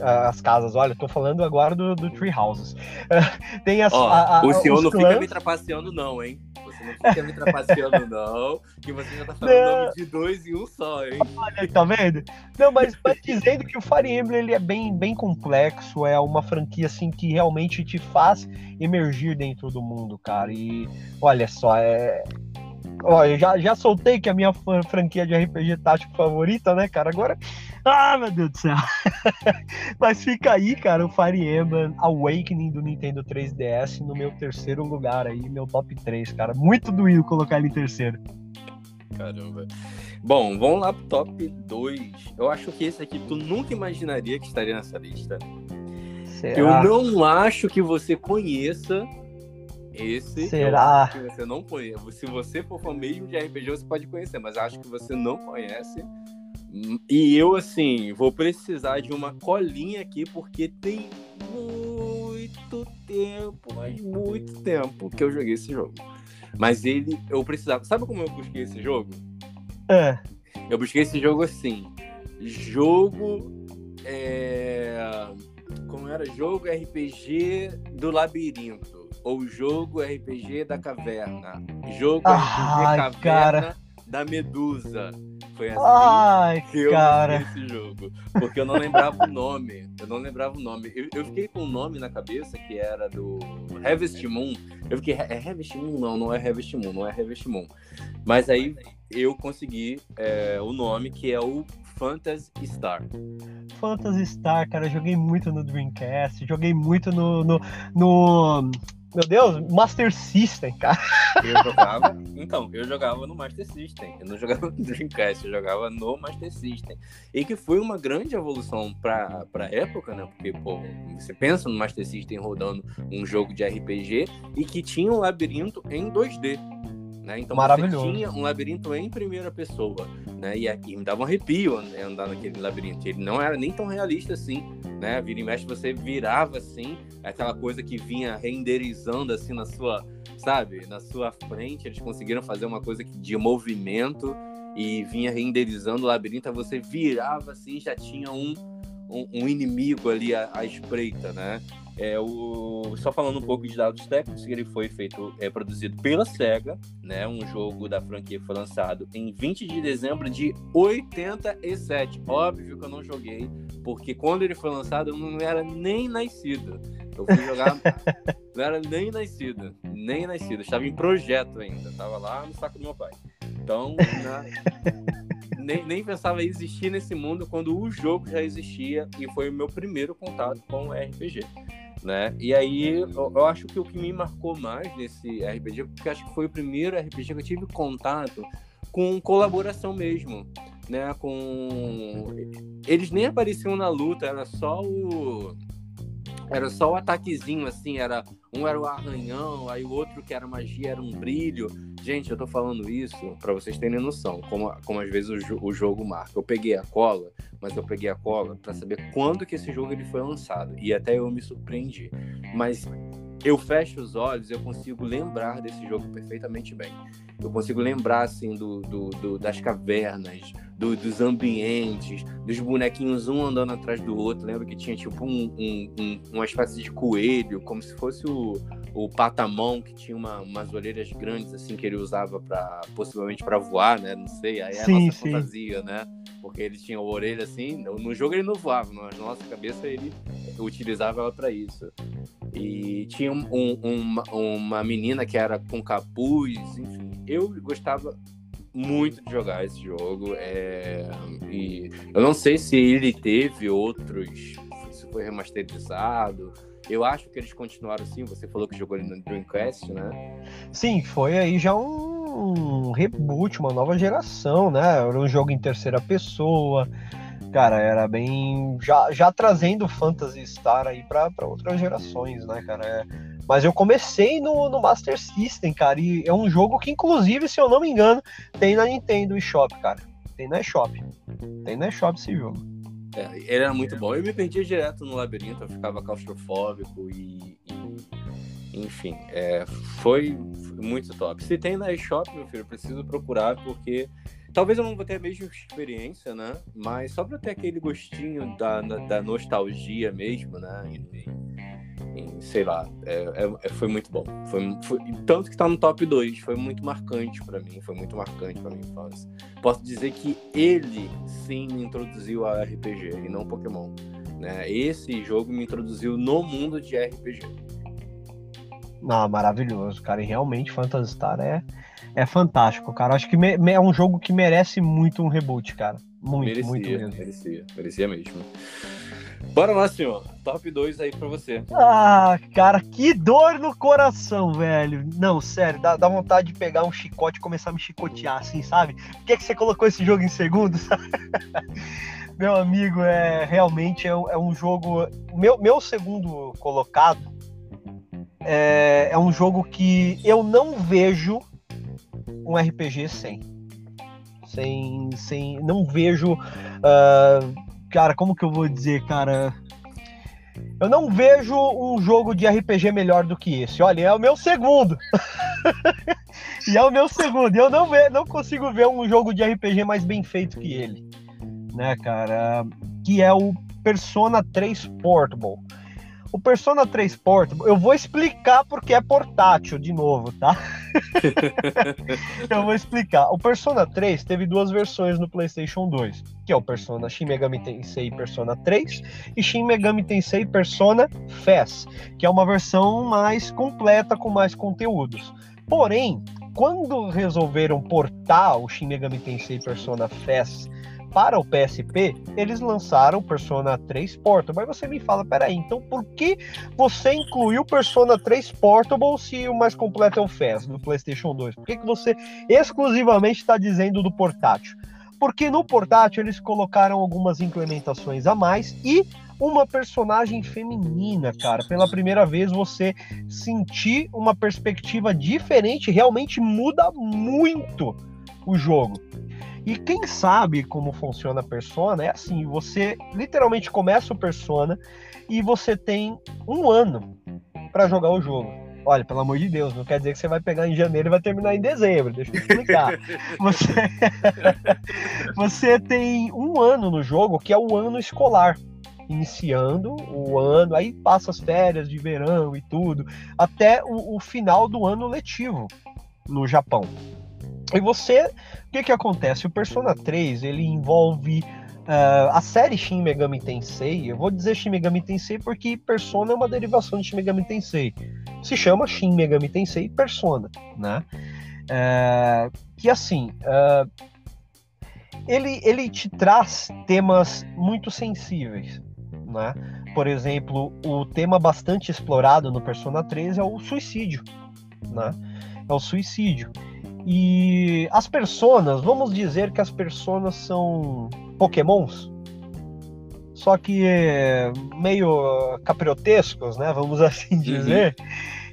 as casas. Olha, tô falando agora do, do Tree Houses. tem as. Ó, a, a, o senhor não clãs... fica me trapaceando, não, hein? Você não fica me trapaceando, não. Que você já tá falando não. nome de dois e um só, hein? Olha, tá vendo? Não, mas, mas dizendo que o Fire Emblem ele é bem, bem complexo, é uma franquia assim que realmente te faz emergir dentro do mundo, cara. E olha só, é, Olha, já, já soltei que a minha franquia de RPG tático favorita, né, cara? Agora. Ah, meu Deus do céu! Mas fica aí, cara, o Fire Emblem Awakening do Nintendo 3DS no meu terceiro lugar aí, meu top 3, cara. Muito doído colocar ele em terceiro. Caramba. Bom, vamos lá pro top 2. Eu acho que esse aqui tu nunca imaginaria que estaria nessa lista. Será? Eu não acho que você conheça esse Será? que você não conhece. Se você for fã mesmo de RPG, você pode conhecer, mas acho que você não conhece. E eu, assim, vou precisar de uma colinha aqui, porque tem muito tempo, mas muito tempo que eu joguei esse jogo. Mas ele, eu precisava. Sabe como eu busquei esse jogo? É. Eu busquei esse jogo assim. Jogo. É... Como era? Jogo RPG do labirinto ou jogo RPG da caverna. Jogo Ai, RPG caverna cara. da Medusa. Foi assim Ai, que eu cara. esse jogo. Porque eu não lembrava o nome. Eu não lembrava o nome. Eu, eu fiquei com um nome na cabeça que era do Harvest Moon. Eu fiquei, é Harvest Moon? Não, não é Harvest Moon, não é Harvest Moon. Mas aí eu consegui é, o nome que é o Phantasy Star. Phantasy Star, cara, eu joguei muito no Dreamcast, joguei muito no, no, no meu Deus, Master System, cara. Eu jogava. Então, eu jogava no Master System. Eu não jogava no Dreamcast, eu jogava no Master System. E que foi uma grande evolução pra, pra época, né? Porque, pô, você pensa no Master System rodando um jogo de RPG e que tinha um labirinto em 2D. Né? Então Maravilhoso. você tinha um labirinto em primeira pessoa, né? E, e me dava um arrepio andar naquele labirinto. Ele não era nem tão realista assim, né? Vira e mexe, você virava assim, aquela coisa que vinha renderizando assim na sua, sabe, na sua frente. Eles conseguiram fazer uma coisa de movimento e vinha renderizando o labirinto. Você virava assim, já tinha um, um, um inimigo ali à, à espreita, né? É, o, só falando um pouco de dados técnicos, ele foi feito, é produzido pela SEGA, né? Um jogo da franquia foi lançado em 20 de dezembro de 87. Óbvio que eu não joguei, porque quando ele foi lançado eu não era nem nascido. Eu fui jogar, não era nem nascido, nem nascido. estava em projeto ainda, estava lá no saco do meu pai. Então, na, nem, nem pensava em existir nesse mundo quando o jogo já existia e foi o meu primeiro contato com o RPG né? E aí eu, eu, acho que o que me marcou mais nesse RPG, porque acho que foi o primeiro RPG que eu tive contato com colaboração mesmo, né? Com eles nem apareciam na luta, era só o era só o ataquezinho assim, era um era o arranhão, aí o outro que era magia era um brilho. Gente, eu tô falando isso para vocês terem noção, como, como às vezes o, o, jogo marca. Eu peguei a cola, mas eu peguei a cola para saber quando que esse jogo ele foi lançado. E até eu me surpreendi. Mas eu fecho os olhos, eu consigo lembrar desse jogo perfeitamente bem. Eu consigo lembrar assim do, do, do das cavernas, do, dos ambientes, dos bonequinhos um andando atrás do outro. Lembra que tinha tipo um, um, um, uma espécie de coelho, como se fosse o, o patamão, que tinha uma, umas orelhas grandes assim que ele usava para possivelmente para voar, né? Não sei, aí é a nossa sim. fantasia, né? Porque ele tinha a orelha assim, no jogo ele não voava, mas na nossa cabeça ele utilizava ela para isso. E tinha um, uma, uma menina que era com capuz, enfim. Eu gostava muito de jogar esse jogo. É... E eu não sei se ele teve outros. Se foi remasterizado. Eu acho que eles continuaram assim. Você falou que jogou ele no Dreamcast, né? Sim, foi aí já um reboot, uma nova geração, né? Era um jogo em terceira pessoa. Cara, era bem. Já, já trazendo Phantasy Star aí para outras gerações, né, cara? É mas eu comecei no, no Master System, cara, e é um jogo que, inclusive, se eu não me engano, tem na Nintendo eShop, cara. Tem na eShop. Tem na eShop esse jogo. É, ele era muito bom. Eu me perdia direto no labirinto, eu ficava claustrofóbico e. e enfim, é, foi muito top. Se tem na eShop, meu filho, eu preciso procurar porque talvez eu não vou ter a mesma experiência, né? Mas só para ter aquele gostinho da, da nostalgia mesmo, né? E, sei lá, é, é, foi muito bom. Foi, foi, tanto que tá no top 2, foi muito marcante para mim, foi muito marcante para minha infância. Posso dizer que ele sim me introduziu a RPG e não Pokémon. Né? Esse jogo me introduziu no mundo de RPG. Ah, maravilhoso, cara. E realmente Phantasy Star é, é fantástico, cara. Acho que me, é um jogo que merece muito um reboot, cara. Muito, merecia, muito mesmo. Merecia, merecia mesmo. Bora lá, senhor. Top 2 aí pra você. Ah, cara, que dor no coração, velho. Não, sério, dá, dá vontade de pegar um chicote e começar a me chicotear, assim, sabe? Por que, que você colocou esse jogo em segundo, meu amigo, é realmente é, é, um jogo. Meu, meu segundo colocado é, é um jogo que eu não vejo um RPG sem. Sem. sem não vejo. Uh, cara, como que eu vou dizer, cara? Eu não vejo um jogo de RPG melhor do que esse. Olha, é o meu segundo. e é o meu segundo. Eu não, ve não consigo ver um jogo de RPG mais bem feito que ele né, cara? Que é o Persona 3 Portable. O Persona 3 Portable, eu vou explicar porque é portátil de novo, tá? eu vou explicar. O Persona 3 teve duas versões no PlayStation 2, que é o Persona Shin Megami Tensei Persona 3 e Shin Megami Tensei Persona FES, que é uma versão mais completa com mais conteúdos. Porém, quando resolveram portar o Shin Megami Tensei Persona FES para o PSP, eles lançaram Persona 3 Portable. Mas você me fala, peraí, então por que você incluiu Persona 3 Portable se o mais completo é o FES no PlayStation 2? Por que, que você exclusivamente está dizendo do portátil? Porque no portátil eles colocaram algumas implementações a mais e uma personagem feminina, cara. Pela primeira vez você sentir uma perspectiva diferente realmente muda muito o jogo. E quem sabe como funciona a persona é assim: você literalmente começa o persona e você tem um ano para jogar o jogo. Olha, pelo amor de Deus, não quer dizer que você vai pegar em janeiro e vai terminar em dezembro. Deixa eu explicar. você... você tem um ano no jogo, que é o ano escolar iniciando o ano, aí passa as férias de verão e tudo, até o, o, final do ano letivo no Japão. E você, o que que acontece? O Persona 3, ele envolve uh, a série Shin Megami Tensei. Eu vou dizer Shin Megami Tensei porque Persona é uma derivação de Shin Megami Tensei. Se chama Shin Megami Tensei Persona, né? Uh, que assim, uh, ele, ele te traz temas muito sensíveis, né? Por exemplo, o tema bastante explorado no Persona 3 é o suicídio, né? É o suicídio. E as personas, vamos dizer que as personas são pokémons, só que é meio capriotescos, né? Vamos assim dizer. Uhum.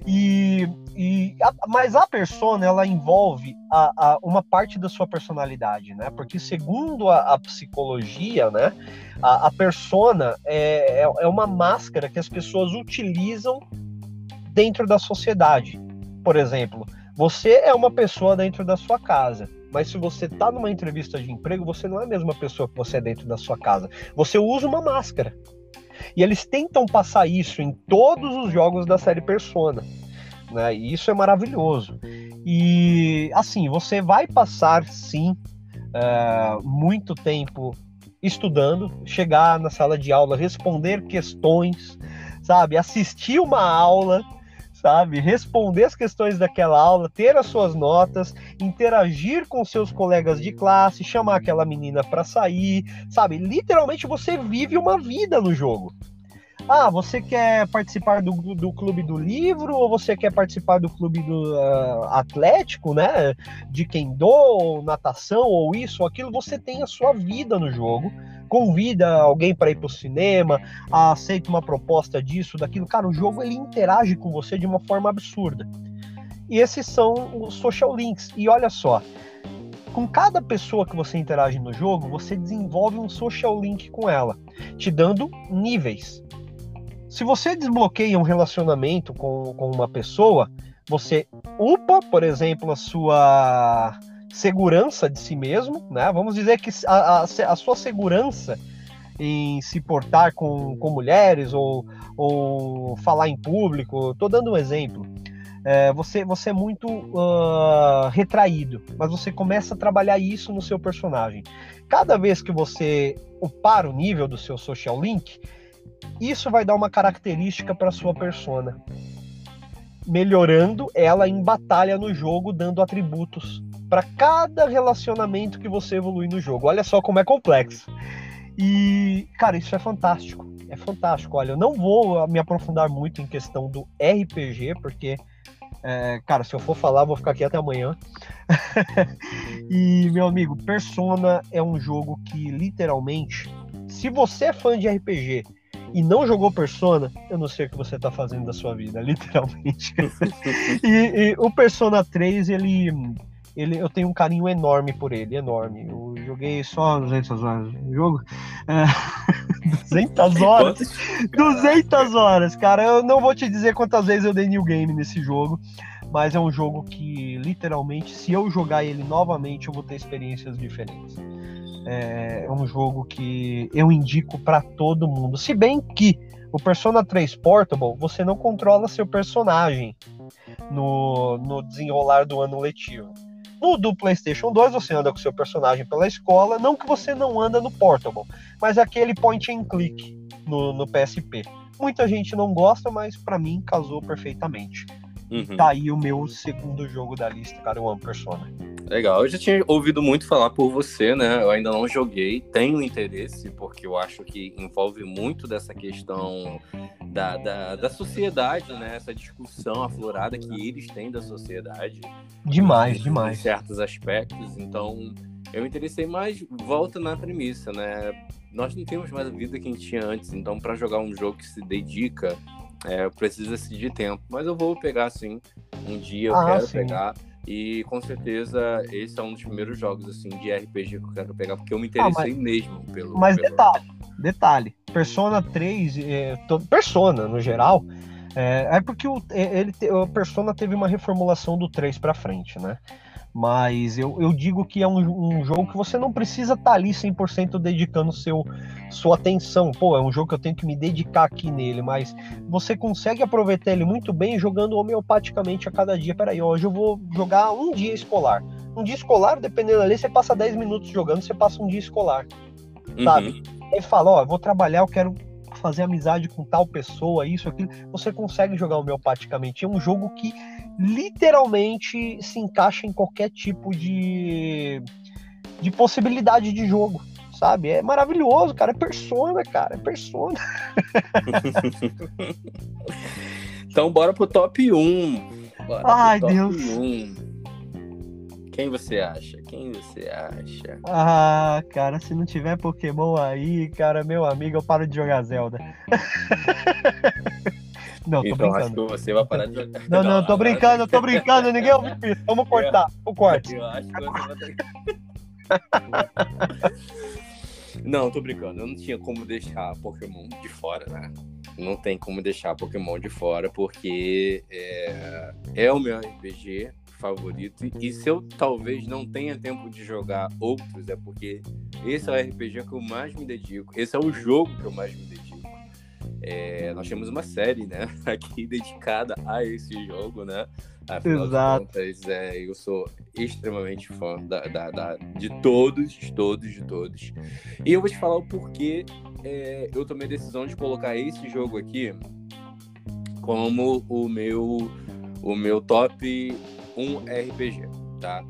E, e a, mas a persona ela envolve a, a, uma parte da sua personalidade, né? Porque segundo a, psicologia, né, a, persona é, é, é uma máscara que as pessoas utilizam dentro da sociedade. Por exemplo, você é uma pessoa dentro da sua casa, mas se você está numa entrevista de emprego, você não é a mesma pessoa que você é dentro da sua casa. Você usa uma máscara. E eles tentam passar isso em todos os jogos da série Persona. Né? E isso é maravilhoso. E assim, você vai passar sim uh, muito tempo estudando, chegar na sala de aula, responder questões, sabe, assistir uma aula sabe? Responder as questões daquela aula, ter as suas notas, interagir com seus colegas de classe, chamar aquela menina para sair, sabe? Literalmente você vive uma vida no jogo. Ah, você quer participar do, do clube do livro ou você quer participar do clube do uh, atlético, né? De kendo, ou natação, ou isso ou aquilo, você tem a sua vida no jogo convida alguém para ir para o cinema, aceita uma proposta disso, daquilo. Cara, o jogo ele interage com você de uma forma absurda. E esses são os social links. E olha só, com cada pessoa que você interage no jogo, você desenvolve um social link com ela, te dando níveis. Se você desbloqueia um relacionamento com, com uma pessoa, você upa, por exemplo, a sua segurança de si mesmo, né? Vamos dizer que a, a, a sua segurança em se portar com, com mulheres ou, ou falar em público. Estou dando um exemplo. É, você, você é muito uh, retraído, mas você começa a trabalhar isso no seu personagem. Cada vez que você upar o nível do seu social link, isso vai dar uma característica para sua persona, melhorando ela em batalha no jogo, dando atributos para cada relacionamento que você evolui no jogo. Olha só como é complexo. E, cara, isso é fantástico. É fantástico. Olha, eu não vou me aprofundar muito em questão do RPG, porque, é, cara, se eu for falar, vou ficar aqui até amanhã. e, meu amigo, Persona é um jogo que, literalmente, se você é fã de RPG e não jogou Persona, eu não sei o que você está fazendo da sua vida, literalmente. e, e, o Persona 3, ele ele, eu tenho um carinho enorme por ele, enorme. Eu joguei só 200 horas no jogo. É, 200 horas? 200 horas, cara. Eu não vou te dizer quantas vezes eu dei new game nesse jogo, mas é um jogo que, literalmente, se eu jogar ele novamente, eu vou ter experiências diferentes. É, é um jogo que eu indico para todo mundo. Se bem que o Persona 3 Portable, você não controla seu personagem no, no desenrolar do ano letivo. No do PlayStation 2, você anda com seu personagem pela escola, não que você não anda no Portable, mas aquele point and click no, no PSP. Muita gente não gosta, mas para mim casou perfeitamente. Uhum. Tá aí o meu segundo jogo da lista, cara, o One Persona. Legal, eu já tinha ouvido muito falar por você, né? Eu ainda não joguei, tenho interesse, porque eu acho que envolve muito dessa questão da, da, da sociedade, né? Essa discussão aflorada que eles têm da sociedade. Demais, em, demais. Em certos aspectos, então eu me interessei mais, volta na premissa, né? Nós não temos mais a vida que a gente tinha antes, então para jogar um jogo que se dedica é, precisa-se de tempo. Mas eu vou pegar sim. Um dia eu ah, quero sim. pegar. E com certeza esse é um dos primeiros jogos assim de RPG que eu quero pegar, porque eu me interessei ah, mas, mesmo pelo. Mas pelo... detalhe, detalhe. Persona 3, é, Persona no geral, é, é porque o, é, ele, o Persona teve uma reformulação do 3 para frente, né? Mas eu, eu digo que é um, um jogo que você não precisa estar tá ali 100% dedicando seu, sua atenção. Pô, é um jogo que eu tenho que me dedicar aqui nele, mas você consegue aproveitar ele muito bem jogando homeopaticamente a cada dia. Peraí, hoje eu vou jogar um dia escolar. Um dia escolar, dependendo ali, você passa 10 minutos jogando, você passa um dia escolar. Uhum. Sabe? Aí fala, ó, vou trabalhar, eu quero fazer amizade com tal pessoa, isso, aquilo. Você consegue jogar homeopaticamente. É um jogo que literalmente se encaixa em qualquer tipo de, de possibilidade de jogo, sabe? É maravilhoso, cara. É persona, cara. É persona. então, bora pro top 1. Bora Ai, top Deus. 1. Quem você acha? Quem você acha? Ah, cara, se não tiver Pokémon aí, cara, meu amigo, eu paro de jogar Zelda. Não, tô então, brincando. acho que você vai parar de jogar. Não, não, não tô brincando, tô brincando, ninguém ouviu isso. Vamos cortar, o corte. Eu acho que você vai Não, tô brincando. Eu não tinha como deixar Pokémon de fora, né? Não tem como deixar Pokémon de fora, porque é, é o meu RPG favorito. E se eu talvez não tenha tempo de jogar outros, é porque esse é o RPG que eu mais me dedico. Esse é o jogo que eu mais me dedico. É, nós temos uma série, né, aqui dedicada a esse jogo, né? Afinal Exato. contas, é, eu sou extremamente fã da, da, da, de todos, de todos, de todos. E eu vou te falar o porquê é, eu tomei a decisão de colocar esse jogo aqui como o meu, o meu top 1 RPG, tá?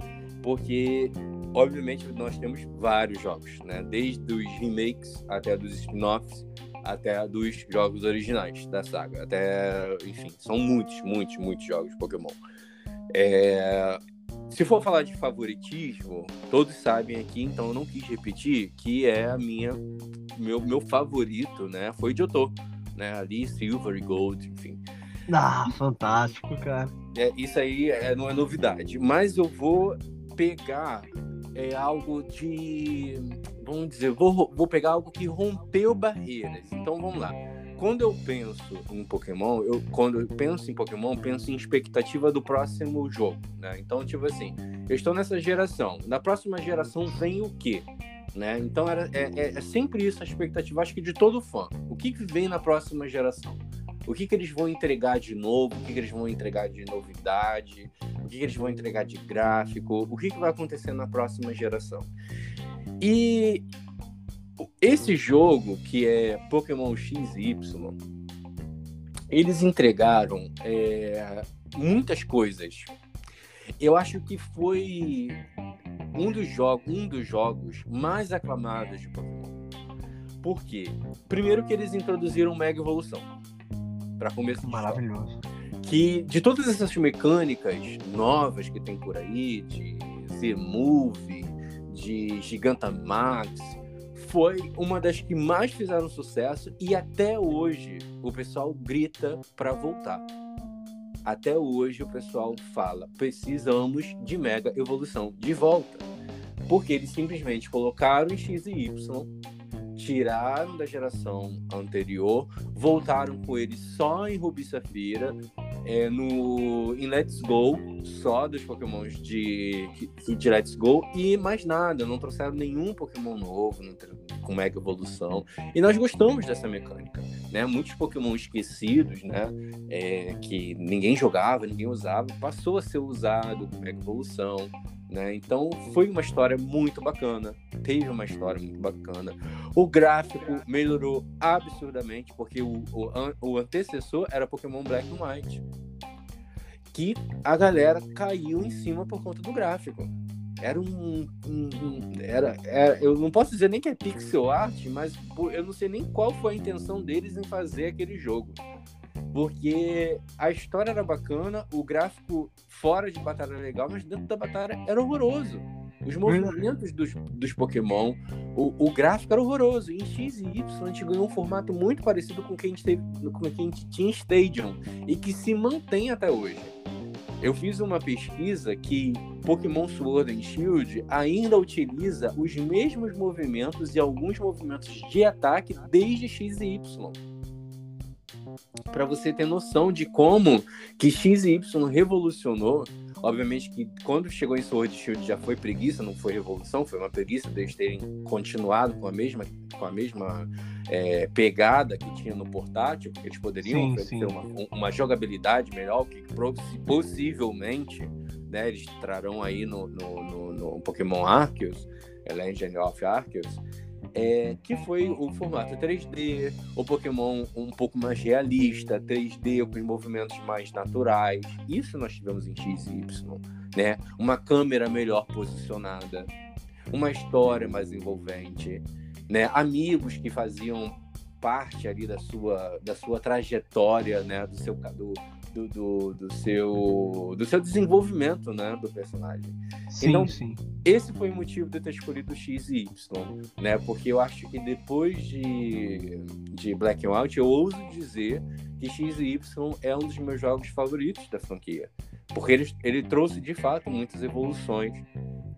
Porque, obviamente, nós temos vários jogos, né? Desde os remakes até dos spin-offs até dos jogos originais da saga. Até, enfim, são muitos, muitos, muitos jogos de Pokémon. É... Se for falar de favoritismo, todos sabem aqui, então eu não quis repetir, que é a minha meu, meu favorito, né? Foi Johto, né? Ali, Silver e Gold, enfim. Ah, fantástico, cara. É, isso aí é, não é novidade, mas eu vou pegar é algo de. Vamos dizer, vou, vou pegar algo que rompeu barreiras. Então vamos lá. quando eu penso em Pokémon, eu quando eu penso em Pokémon, penso em expectativa do próximo jogo, né? Então, tipo assim, eu estou nessa geração. Na próxima geração vem o quê? Né? Então era, é, é, é sempre isso a expectativa, acho que de todo fã. O que, que vem na próxima geração? O que, que eles vão entregar de novo? O que, que eles vão entregar de novidade? O que, que eles vão entregar de gráfico? O que, que vai acontecer na próxima geração? E esse jogo, que é Pokémon XY, eles entregaram é, muitas coisas. Eu acho que foi um dos, jogos, um dos jogos mais aclamados de Pokémon. Por quê? Primeiro que eles introduziram Mega Evolução. Para começo Maravilhoso. Que de todas essas mecânicas novas que tem por aí, de Z-Move, de Gigantamax, foi uma das que mais fizeram sucesso e até hoje o pessoal grita para voltar. Até hoje o pessoal fala: precisamos de mega evolução de volta. Porque eles simplesmente colocaram X e Y, tiraram da geração anterior, voltaram com ele só em Rubi Safira, é, no, em Let's Go, só dos Pokémons de, de Let's Go, e mais nada, não trouxeram nenhum Pokémon novo com Mega Evolução. E nós gostamos dessa mecânica. Né? Muitos Pokémon esquecidos, né? É, que ninguém jogava, ninguém usava, passou a ser usado com Mega Evolução. Né? Então foi uma história muito bacana, teve uma história muito bacana. O gráfico melhorou absurdamente, porque o, o, o antecessor era Pokémon Black and White, que a galera caiu em cima por conta do gráfico. Era um, um, um era, era, eu não posso dizer nem que é pixel art, mas eu não sei nem qual foi a intenção deles em fazer aquele jogo porque a história era bacana, o gráfico fora de batalha era legal, mas dentro da batalha era horroroso. Os movimentos dos, dos Pokémon, o, o gráfico era horroroso. Em X e Y a gente ganhou um formato muito parecido com o que a gente, teve, com que a gente tinha em Stadium e que se mantém até hoje. Eu fiz uma pesquisa que Pokémon Sword and Shield ainda utiliza os mesmos movimentos e alguns movimentos de ataque desde X e Y para você ter noção de como que X e Y revolucionou. Obviamente que quando chegou em Sword Shield já foi preguiça, não foi revolução, foi uma preguiça deles terem continuado com a mesma, com a mesma é, pegada que tinha no portátil, porque eles poderiam ter uma, uma, jogabilidade melhor, que possivelmente né, eles trarão aí no, no, no, no Pokémon Arceus, Legend of Arceus, é, que foi o formato 3D, o Pokémon um pouco mais realista, 3D com os movimentos mais naturais. Isso nós tivemos em X e Y, né? Uma câmera melhor posicionada, uma história mais envolvente, né? Amigos que faziam parte ali da sua, da sua trajetória, né? Do seu do, do, do, do, seu, do seu desenvolvimento né, do personagem. Sim, então, sim. esse foi o motivo de eu ter escolhido X e Y, né? Porque eu acho que depois de, de Black and White, eu ouso dizer que X e Y é um dos meus jogos favoritos da franquia. Porque ele, ele trouxe, de fato, muitas evoluções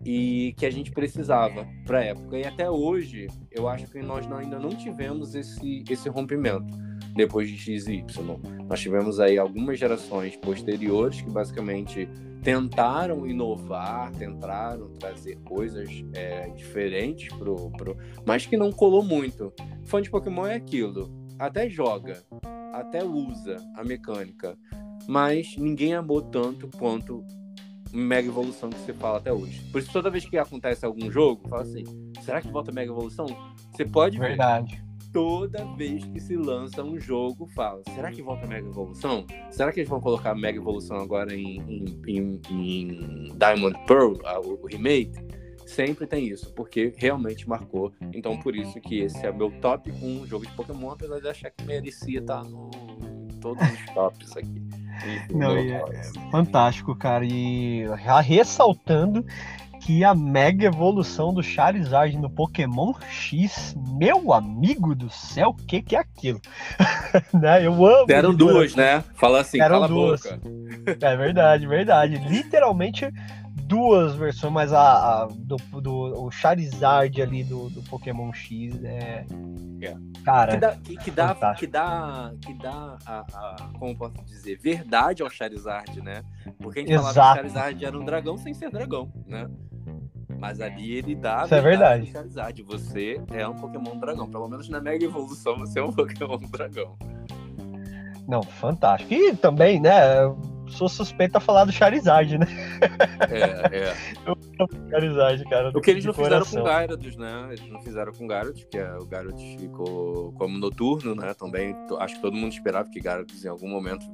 e que a gente precisava para a época. E até hoje, eu acho que nós ainda não tivemos esse, esse rompimento depois de X e Y. Nós tivemos aí algumas gerações posteriores que basicamente tentaram inovar, tentaram trazer coisas é, diferentes pro, pro, mas que não colou muito. Fã de Pokémon é aquilo, até joga, até usa a mecânica, mas ninguém amou tanto quanto Mega Evolução que você fala até hoje. Por isso, toda vez que acontece algum jogo, fala assim: será que volta Mega Evolução? Você pode ver. Toda vez que se lança um jogo, fala: será que volta Mega Evolução? Será que eles vão colocar Mega Evolução agora em, em, em, em Diamond Pearl, o, remake? Sempre tem isso, porque realmente marcou. Então, por isso que esse é o meu top 1 jogo de Pokémon, apesar de achar que merecia estar no todos os tops aqui. Não, é, é fantástico, cara. E ressaltando que a mega evolução do Charizard no Pokémon X, meu amigo do céu, o que, que é aquilo? né? Eu amo. Deram duas, né? Fala assim, Deram cala duas. a boca. É verdade, verdade. Literalmente duas versões, mas a, a do, do o Charizard ali do, do Pokémon X é. É. Cara. Que dá, que, que dá, que dá, que dá a, a- como posso dizer, verdade ao Charizard, né? Porque a gente falava que o Exato. Charizard era um dragão sem ser dragão, né? Mas ali ele dá Isso é verdade. Charizard. Você é um Pokémon dragão. Pelo menos na Mega Evolução você é um Pokémon dragão. Não, fantástico. E também, né? eu Sou suspeito a falar do Charizard, né? É, é. Charizard, cara. O que eles não fizeram coração. com Gyarados, né? Eles não fizeram com Gyarados, que é, o Gyarados ficou como noturno, né? Também acho que todo mundo esperava que Gyarados em algum momento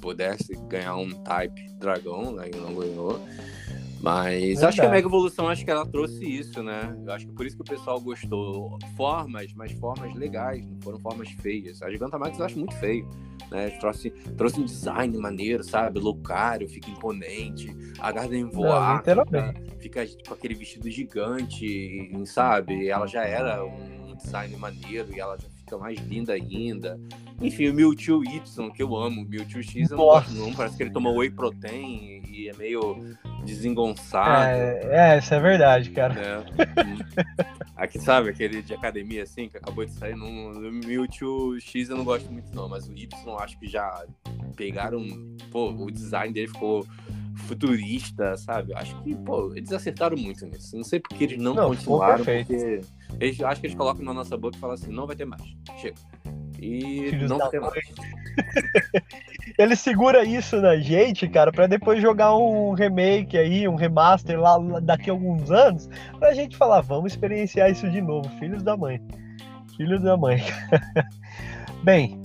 pudesse ganhar um type dragão, né? E não ganhou. Mas acho que a Verdade. Mega Evolução, aacho que ela trouxe isso, né? Eu acho que por isso que o pessoal gostou. Formas, mas formas legais, não foram formas feias. A Gigantamax eu acho muito feio, né? Trouxe, trouxe um design maneiro, sabe? Lucario, fica imponente. A Garden voar, literalmente. fica, fica com aquele vestido gigante, sabe? Ela já era um design maneiro e ela já fica mais linda ainda. Enfim, o Mewtwo Y, que eu amo. Mewtwo X eu não gosto não. Parece que ele tomou whey protein e é meio desengonçado. É, é, isso é verdade, cara. Né? Aqui, sabe, aquele de academia assim, que acabou de sair no, no Mewtwo X eu não gosto muito não, mas o Y eu acho que já pegaram, pô, o design dele ficou futurista, sabe? Acho que, pô, eles acertaram muito nisso. Não sei porque eles não, Não, continuaram, porque eles acho que eles colocam na nossa boca e falam assim, não vai ter mais. Chega. E Filhos não vai ter mãe. mais. Ele segura isso na gente, cara, pra depois jogar um remake aí, um remaster lá daqui a alguns anos, pra gente falar, vamos experienciar isso de novo, filhos da mãe. Filhos da mãe. Bem,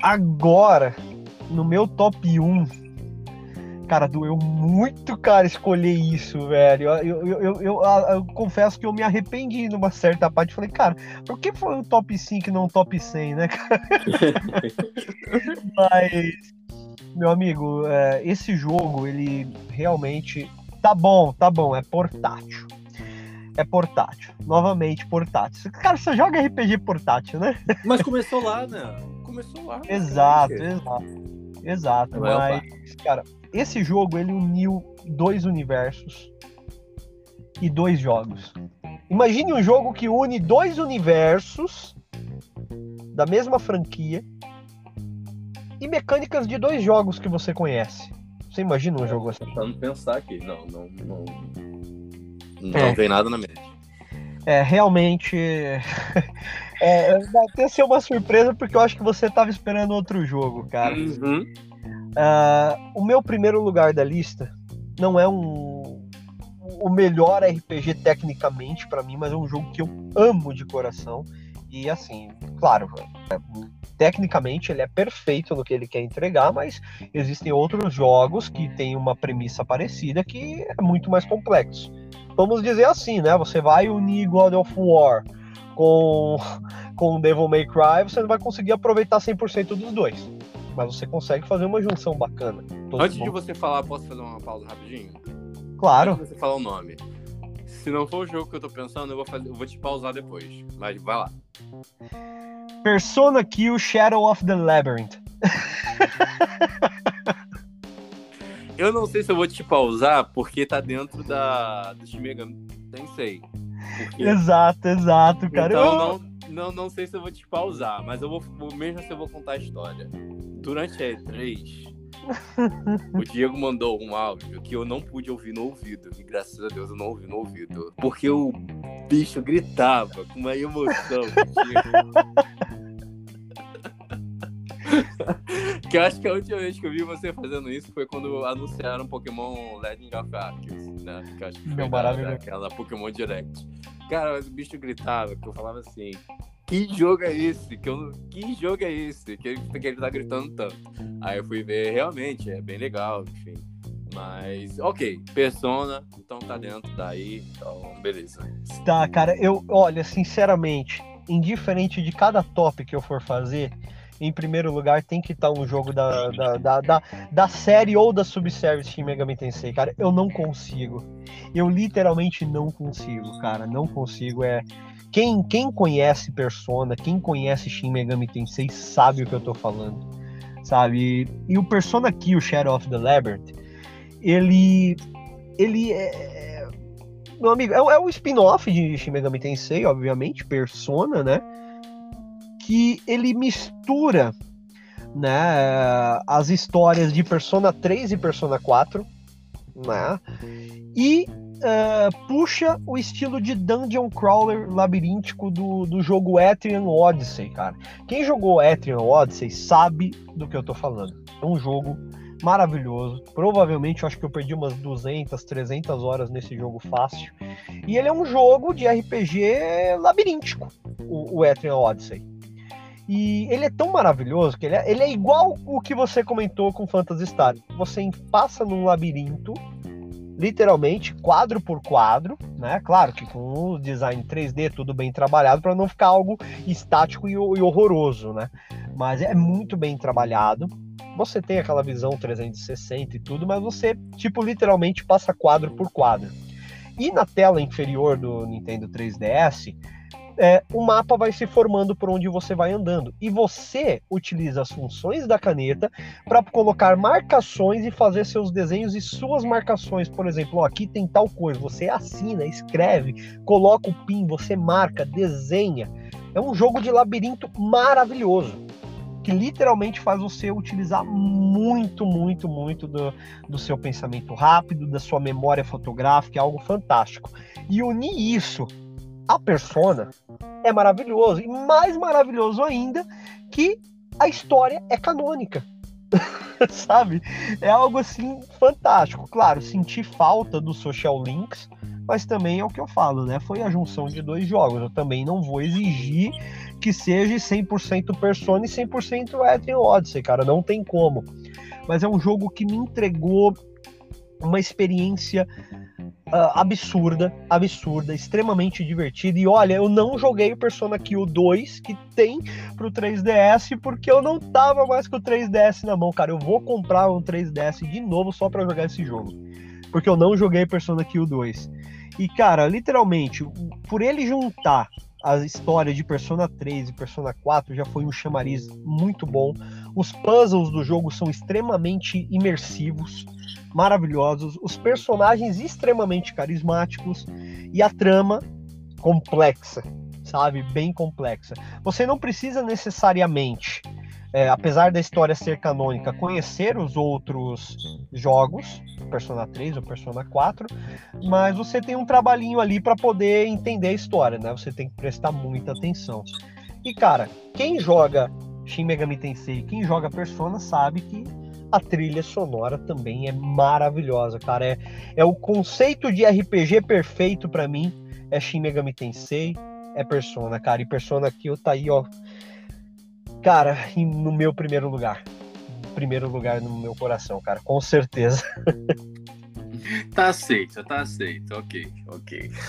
agora, no meu top 1, cara, doeu muito, cara, escolher isso, velho. Eu, eu, eu, eu- eu confesso que eu me arrependi numa certa parte. Falei, cara, por que foi um top 5 e não um top 100, né, Mas, meu amigo, é, esse jogo, ele realmente tá bom, tá bom, é portátil. É portátil. Novamente, portátil. Cara, você joga RPG portátil, né? Mas começou lá, né? Começou lá. Exato, basicamente. exato. Exato. A maior Mas, cara, esse jogo, ele uniu dois universos e dois jogos. Imagine um jogo que une dois universos da mesma franquia e mecânicas de dois jogos que você conhece. Você imagina um jogo assim? Tentando pensar aqui. Não, não, não. Não É. tem nada na mente. É, realmente. É, vai ter ser uma surpresa porque eu acho que você tava esperando outro jogo, cara. Uhum. Ah, o meu primeiro lugar da lista não é um o melhor RPG tecnicamente pra mim, mas é um jogo que eu amo de coração. E assim, claro, é, tecnicamente ele é perfeito no que ele quer entregar, mas existem outros jogos que têm uma premissa parecida que é muito mais complexo. Vamos dizer assim, né? Você vai unir God of War com, com Devil May Cry, você não vai conseguir aproveitar 100% dos dois. Mas você consegue fazer uma junção bacana. Antes de você falar, posso fazer uma pausa rapidinho? Claro, Antes de você falar o nome. Se não for o jogo que eu tô pensando, eu vou, fazer, eu vou te pausar depois. Mas vai lá. Persona Q Shadow of the Labyrinth. Eu não sei se eu vou te pausar, porque tá dentro da, do Shin Megami Tensei. Porque, Exato, exato, cara. então Eu- não, não, não sei se eu vou te pausar, mas eu vou, mesmo assim eu vou contar a história. Durante a E3, o Diego mandou um áudio que eu não pude ouvir no ouvido. E graças a Deus eu não ouvi no ouvido. Porque o bicho gritava com uma emoção. que eu acho que a última vez que eu vi você fazendo isso foi quando anunciaram Pokémon Legend of Arceus, né? Que eu acho que foi da- maravilhoso. daquela Pokémon Direct. Cara, o bicho gritava, que eu falava assim, que jogo é esse? Que, eu, que jogo é esse? Que ele, que ele tá gritando tanto. Aí eu fui ver, realmente, é bem legal, enfim. Mas, ok, Persona, então tá dentro daí, então beleza. Tá, cara, eu, olha, sinceramente, indiferente de cada top que eu for fazer, em primeiro lugar tem que estar um jogo da, da, da, da, da série ou da subservice Shin Megami Tensei, cara. Eu não consigo. Eu literalmente não consigo, cara. Não consigo. É. Quem, quem conhece Persona, quem conhece Shin Megami Tensei sabe o que eu tô falando. Sabe? E o Persona Q, Shadow of the Labyrinth, ele ele é. Meu amigo, é, é um spin-off de Shin Megami Tensei, obviamente, Persona, né? Que ele mistura né, as histórias de Persona 3 e Persona 4, né? E uh, puxa o estilo de dungeon crawler labiríntico do, do jogo Etrian Odyssey, cara. Quem jogou Etrian Odyssey sabe do que eu tô falando. É um jogo maravilhoso. Provavelmente eu acho que eu perdi umas 200, 300 horas nesse jogo fácil. E ele é um jogo de RPG labiríntico, o, o Etrian Odyssey. E ele é tão maravilhoso que ele é, ele é igual o que você comentou com Phantasy Star. Você passa num labirinto, literalmente, quadro por quadro, né? Claro que com o design 3D tudo bem trabalhado para não ficar algo estático e, e horroroso, né? Mas é muito bem trabalhado você tem aquela visão 360 e tudo, mas você, tipo, literalmente passa quadro por quadro. E na tela inferior do Nintendo 3DS, é, o mapa vai se formando por onde você vai andando. E você utiliza as funções da caneta para colocar marcações e fazer seus desenhos e suas marcações. Por exemplo, ó, aqui tem tal coisa. Você assina, escreve, coloca o pin, você marca, desenha. É um jogo de labirinto maravilhoso que literalmente faz você utilizar muito, muito, muito do, do seu pensamento rápido, da sua memória fotográfica, é algo fantástico. E unir isso à persona é maravilhoso. E mais maravilhoso ainda que a história é canônica. Sabe? É algo assim fantástico. Claro, senti falta dos social links, mas também é o que eu falo, né? Foi a junção de dois jogos. Eu também não vou exigir que seja 100% Persona e 100% Etrian Odyssey, cara, não tem como. Mas é um jogo que me entregou uma experiência uh, absurda, absurda, extremamente divertida. E olha, eu não joguei o Persona Q 2 que tem pro 3DS porque eu não tava mais com o 3DS na mão, cara. Eu vou comprar um 3DS de novo só para jogar esse jogo. Porque eu não joguei Persona Q 2. E cara, literalmente, por ele juntar a história de Persona 3 e Persona 4 já foi um chamariz muito bom. Os puzzles do jogo são extremamente imersivos, maravilhosos, os personagens extremamente carismáticos e a trama complexa, sabe? Bem complexa. Você não precisa necessariamente é, apesar da história ser canônica, conhecer os outros jogos, Persona 3 ou Persona 4, mas você tem um trabalhinho ali para poder entender a história, né? Você tem que prestar muita atenção. E cara, quem joga Shin Megami Tensei, quem joga Persona sabe que a trilha sonora também é maravilhosa, cara. É, é o conceito de RPG perfeito para mim. É Shin Megami Tensei, é Persona, cara. E Persona aqui eu tá aí, ó, Cara, no meu primeiro lugar. Primeiro lugar no meu coração, cara, com certeza. Tá aceito, tá aceito. Ok, ok.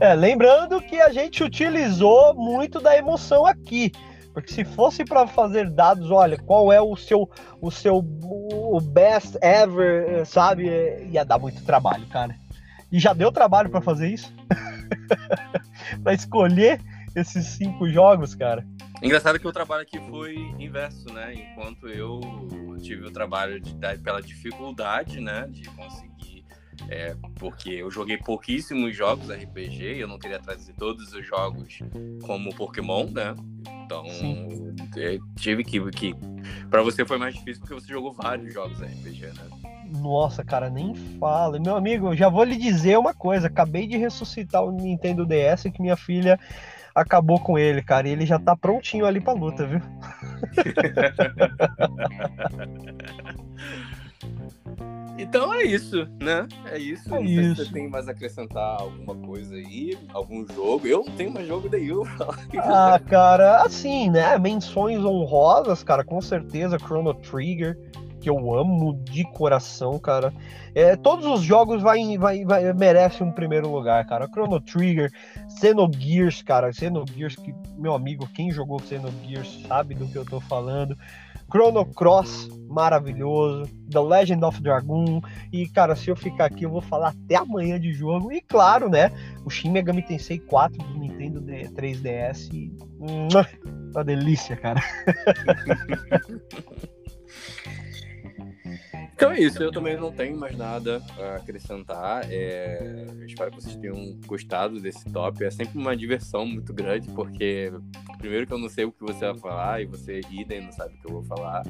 É, lembrando que a gente utilizou muito da emoção aqui. Porque se fosse para fazer dados, olha, qual é o seu o seu o best ever, sabe? Ia dar muito trabalho, cara. E já deu trabalho para fazer isso? para escolher esses cinco jogos, cara. Engraçado que o trabalho aqui foi inverso, né? Enquanto eu tive o trabalho de, pela dificuldade, né, de conseguir, é, porque eu joguei pouquíssimos jogos RPG, eu não queria trazer todos os jogos como Pokémon, né? Então, tive que, que para você foi mais difícil porque você jogou vários jogos RPG, né? Nossa, cara, nem fala. Meu amigo, já vou lhe dizer uma coisa. Acabei de ressuscitar o Nintendo DS que minha filha acabou com ele, cara. E ele já tá prontinho ali pra luta, viu? Então é isso, né? É isso. É isso. se você tem mais acrescentar alguma coisa aí, algum jogo. Eu não tenho mais jogo da Yu. ah, cara, assim, né? Menções honrosas, cara, com certeza. Chrono Trigger que eu amo de coração, cara. É, todos os jogos vai, vai, vai, merecem um primeiro lugar, cara. Chrono Trigger, Xenogears, cara. Xenogears, que, meu amigo, quem jogou Xenogears sabe do que eu tô falando. Chrono Cross, maravilhoso. The Legend of Dragoon. E, cara, se eu ficar aqui, eu vou falar até amanhã de jogo. E, claro, né? O Shin Megami Tensei 4 do Nintendo 3DS. Uma delícia, cara. Então é isso, eu também não tenho mais nada a acrescentar. É, eu espero que vocês tenham gostado desse top. É sempre uma diversão muito grande, porque primeiro que eu não sei o que você vai falar, e você idem não sabe o que eu vou falar.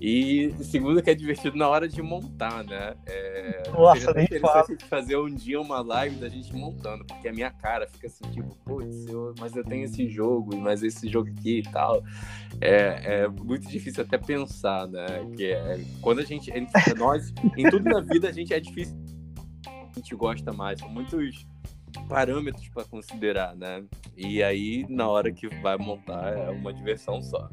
E segundo que é divertido na hora de montar, né? É, Nossa, nem fala. fazer um dia uma live da gente montando, porque a minha cara fica assim, tipo, putz, mas eu tenho esse jogo, mas esse jogo aqui e tal. É, é muito difícil até pensar, né? Que é, quando a gente, nós, em tudo na vida, a gente é difícil, a gente gosta mais. São muitos parâmetros para considerar, né? E aí, na hora que vai montar, é uma diversão só.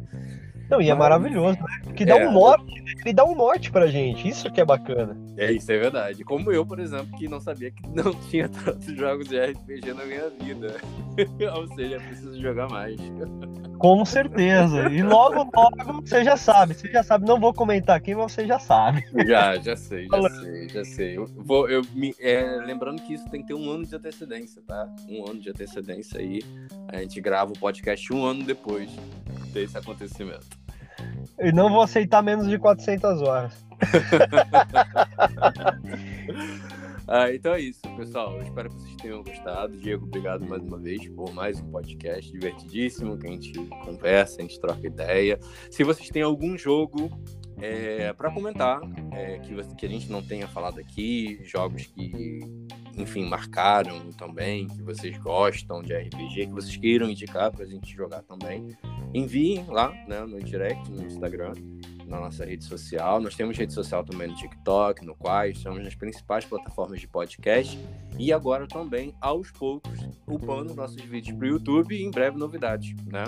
Não, e é maravilhoso, né? Que dá é, um norte, né? ele dá um norte pra gente, isso que é bacana. É, isso é verdade. Como eu, por exemplo, que não sabia que não tinha tantos jogos de RPG na minha vida. Ou seja, preciso jogar mais. Com certeza. E logo, logo, você já sabe. Você já sabe, não vou comentar aqui, mas você já sabe. Já, já sei, já sei, já sei. Eu vou, eu me, é, lembrando que isso tem que ter um ano de antecedência, tá? Um ano de antecedência aí. A gente grava o podcast um ano depois desse acontecimento. E não vou aceitar menos de 400 horas. ah, então é isso, pessoal. Espero que vocês tenham gostado. Diego, obrigado mais uma vez por mais um podcast divertidíssimo, que a gente conversa, a gente troca ideia. Se vocês têm algum jogo é, para comentar, é, que, que a gente não tenha falado aqui, jogos que, enfim, marcaram também, que vocês gostam de RPG, que vocês queiram indicar para a gente jogar também, enviem lá né, no direct, no Instagram, na nossa rede social. Nós temos rede social também no TikTok, no Quais, estamos nas principais plataformas de podcast e agora também, aos poucos, upando nossos vídeos para o YouTube e em breve novidades, né?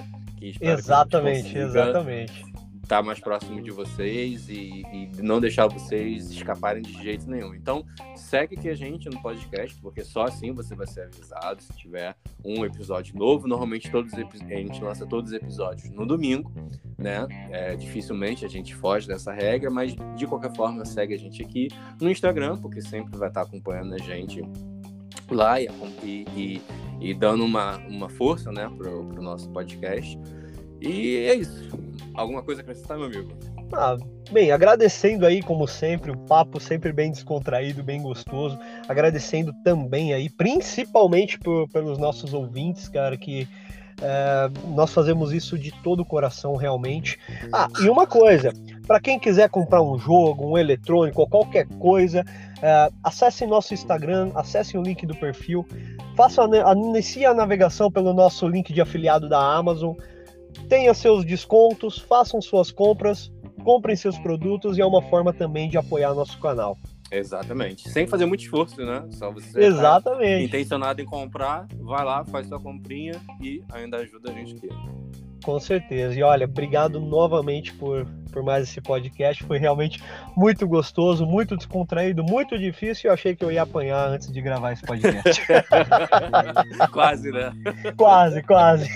exatamente, exatamente estar tá mais próximo de vocês e, e, não deixar vocês escaparem de jeito nenhum. Então, segue aqui a gente no podcast, porque só assim você vai ser avisado se tiver um episódio novo. Normalmente todos a gente lança todos os episódios no domingo, né? É, dificilmente a gente foge dessa regra, mas de qualquer forma segue a gente aqui no Instagram, porque sempre vai estar acompanhando a gente lá e, e, e dando uma, uma força né, para o nosso podcast. E é isso. Alguma coisa a acrescentar, meu amigo? Ah, bem, agradecendo aí, como sempre, o papo sempre bem descontraído, bem gostoso. Agradecendo também aí, principalmente por, pelos nossos ouvintes, cara, que é, nós fazemos isso de todo o coração, realmente. Ah, e uma coisa, para quem quiser comprar um jogo, um eletrônico ou qualquer coisa, é, acesse nosso Instagram, acesse o link do perfil, faça, inicie a navegação pelo nosso link de afiliado da Amazon tenha seus descontos, façam suas compras, comprem seus produtos e é uma forma também de apoiar nosso canal. Exatamente. Sem fazer muito esforço, né? Só você tá Exatamente. Tá intencionado em comprar, vai lá, faz sua comprinha e ainda ajuda a gente aqui. Com certeza. E olha, obrigado novamente por, por mais esse podcast. Foi realmente muito gostoso, muito descontraído, muito difícil. Eu achei que eu ia apanhar antes de gravar esse podcast. quase, né? Quase, quase.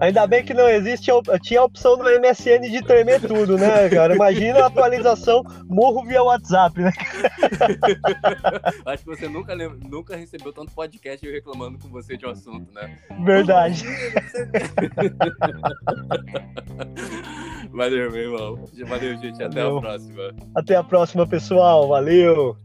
Ainda bem que não existe, tinha a opção do MSN de tremer tudo, né, cara? Imagina a atualização morro via WhatsApp, né? Acho que você nunca, nunca recebeu tanto podcast reclamando com você de um assunto, né? Verdade. Valeu, meu irmão. Valeu, gente. Até Valeu. a próxima. Até a próxima, pessoal. Valeu.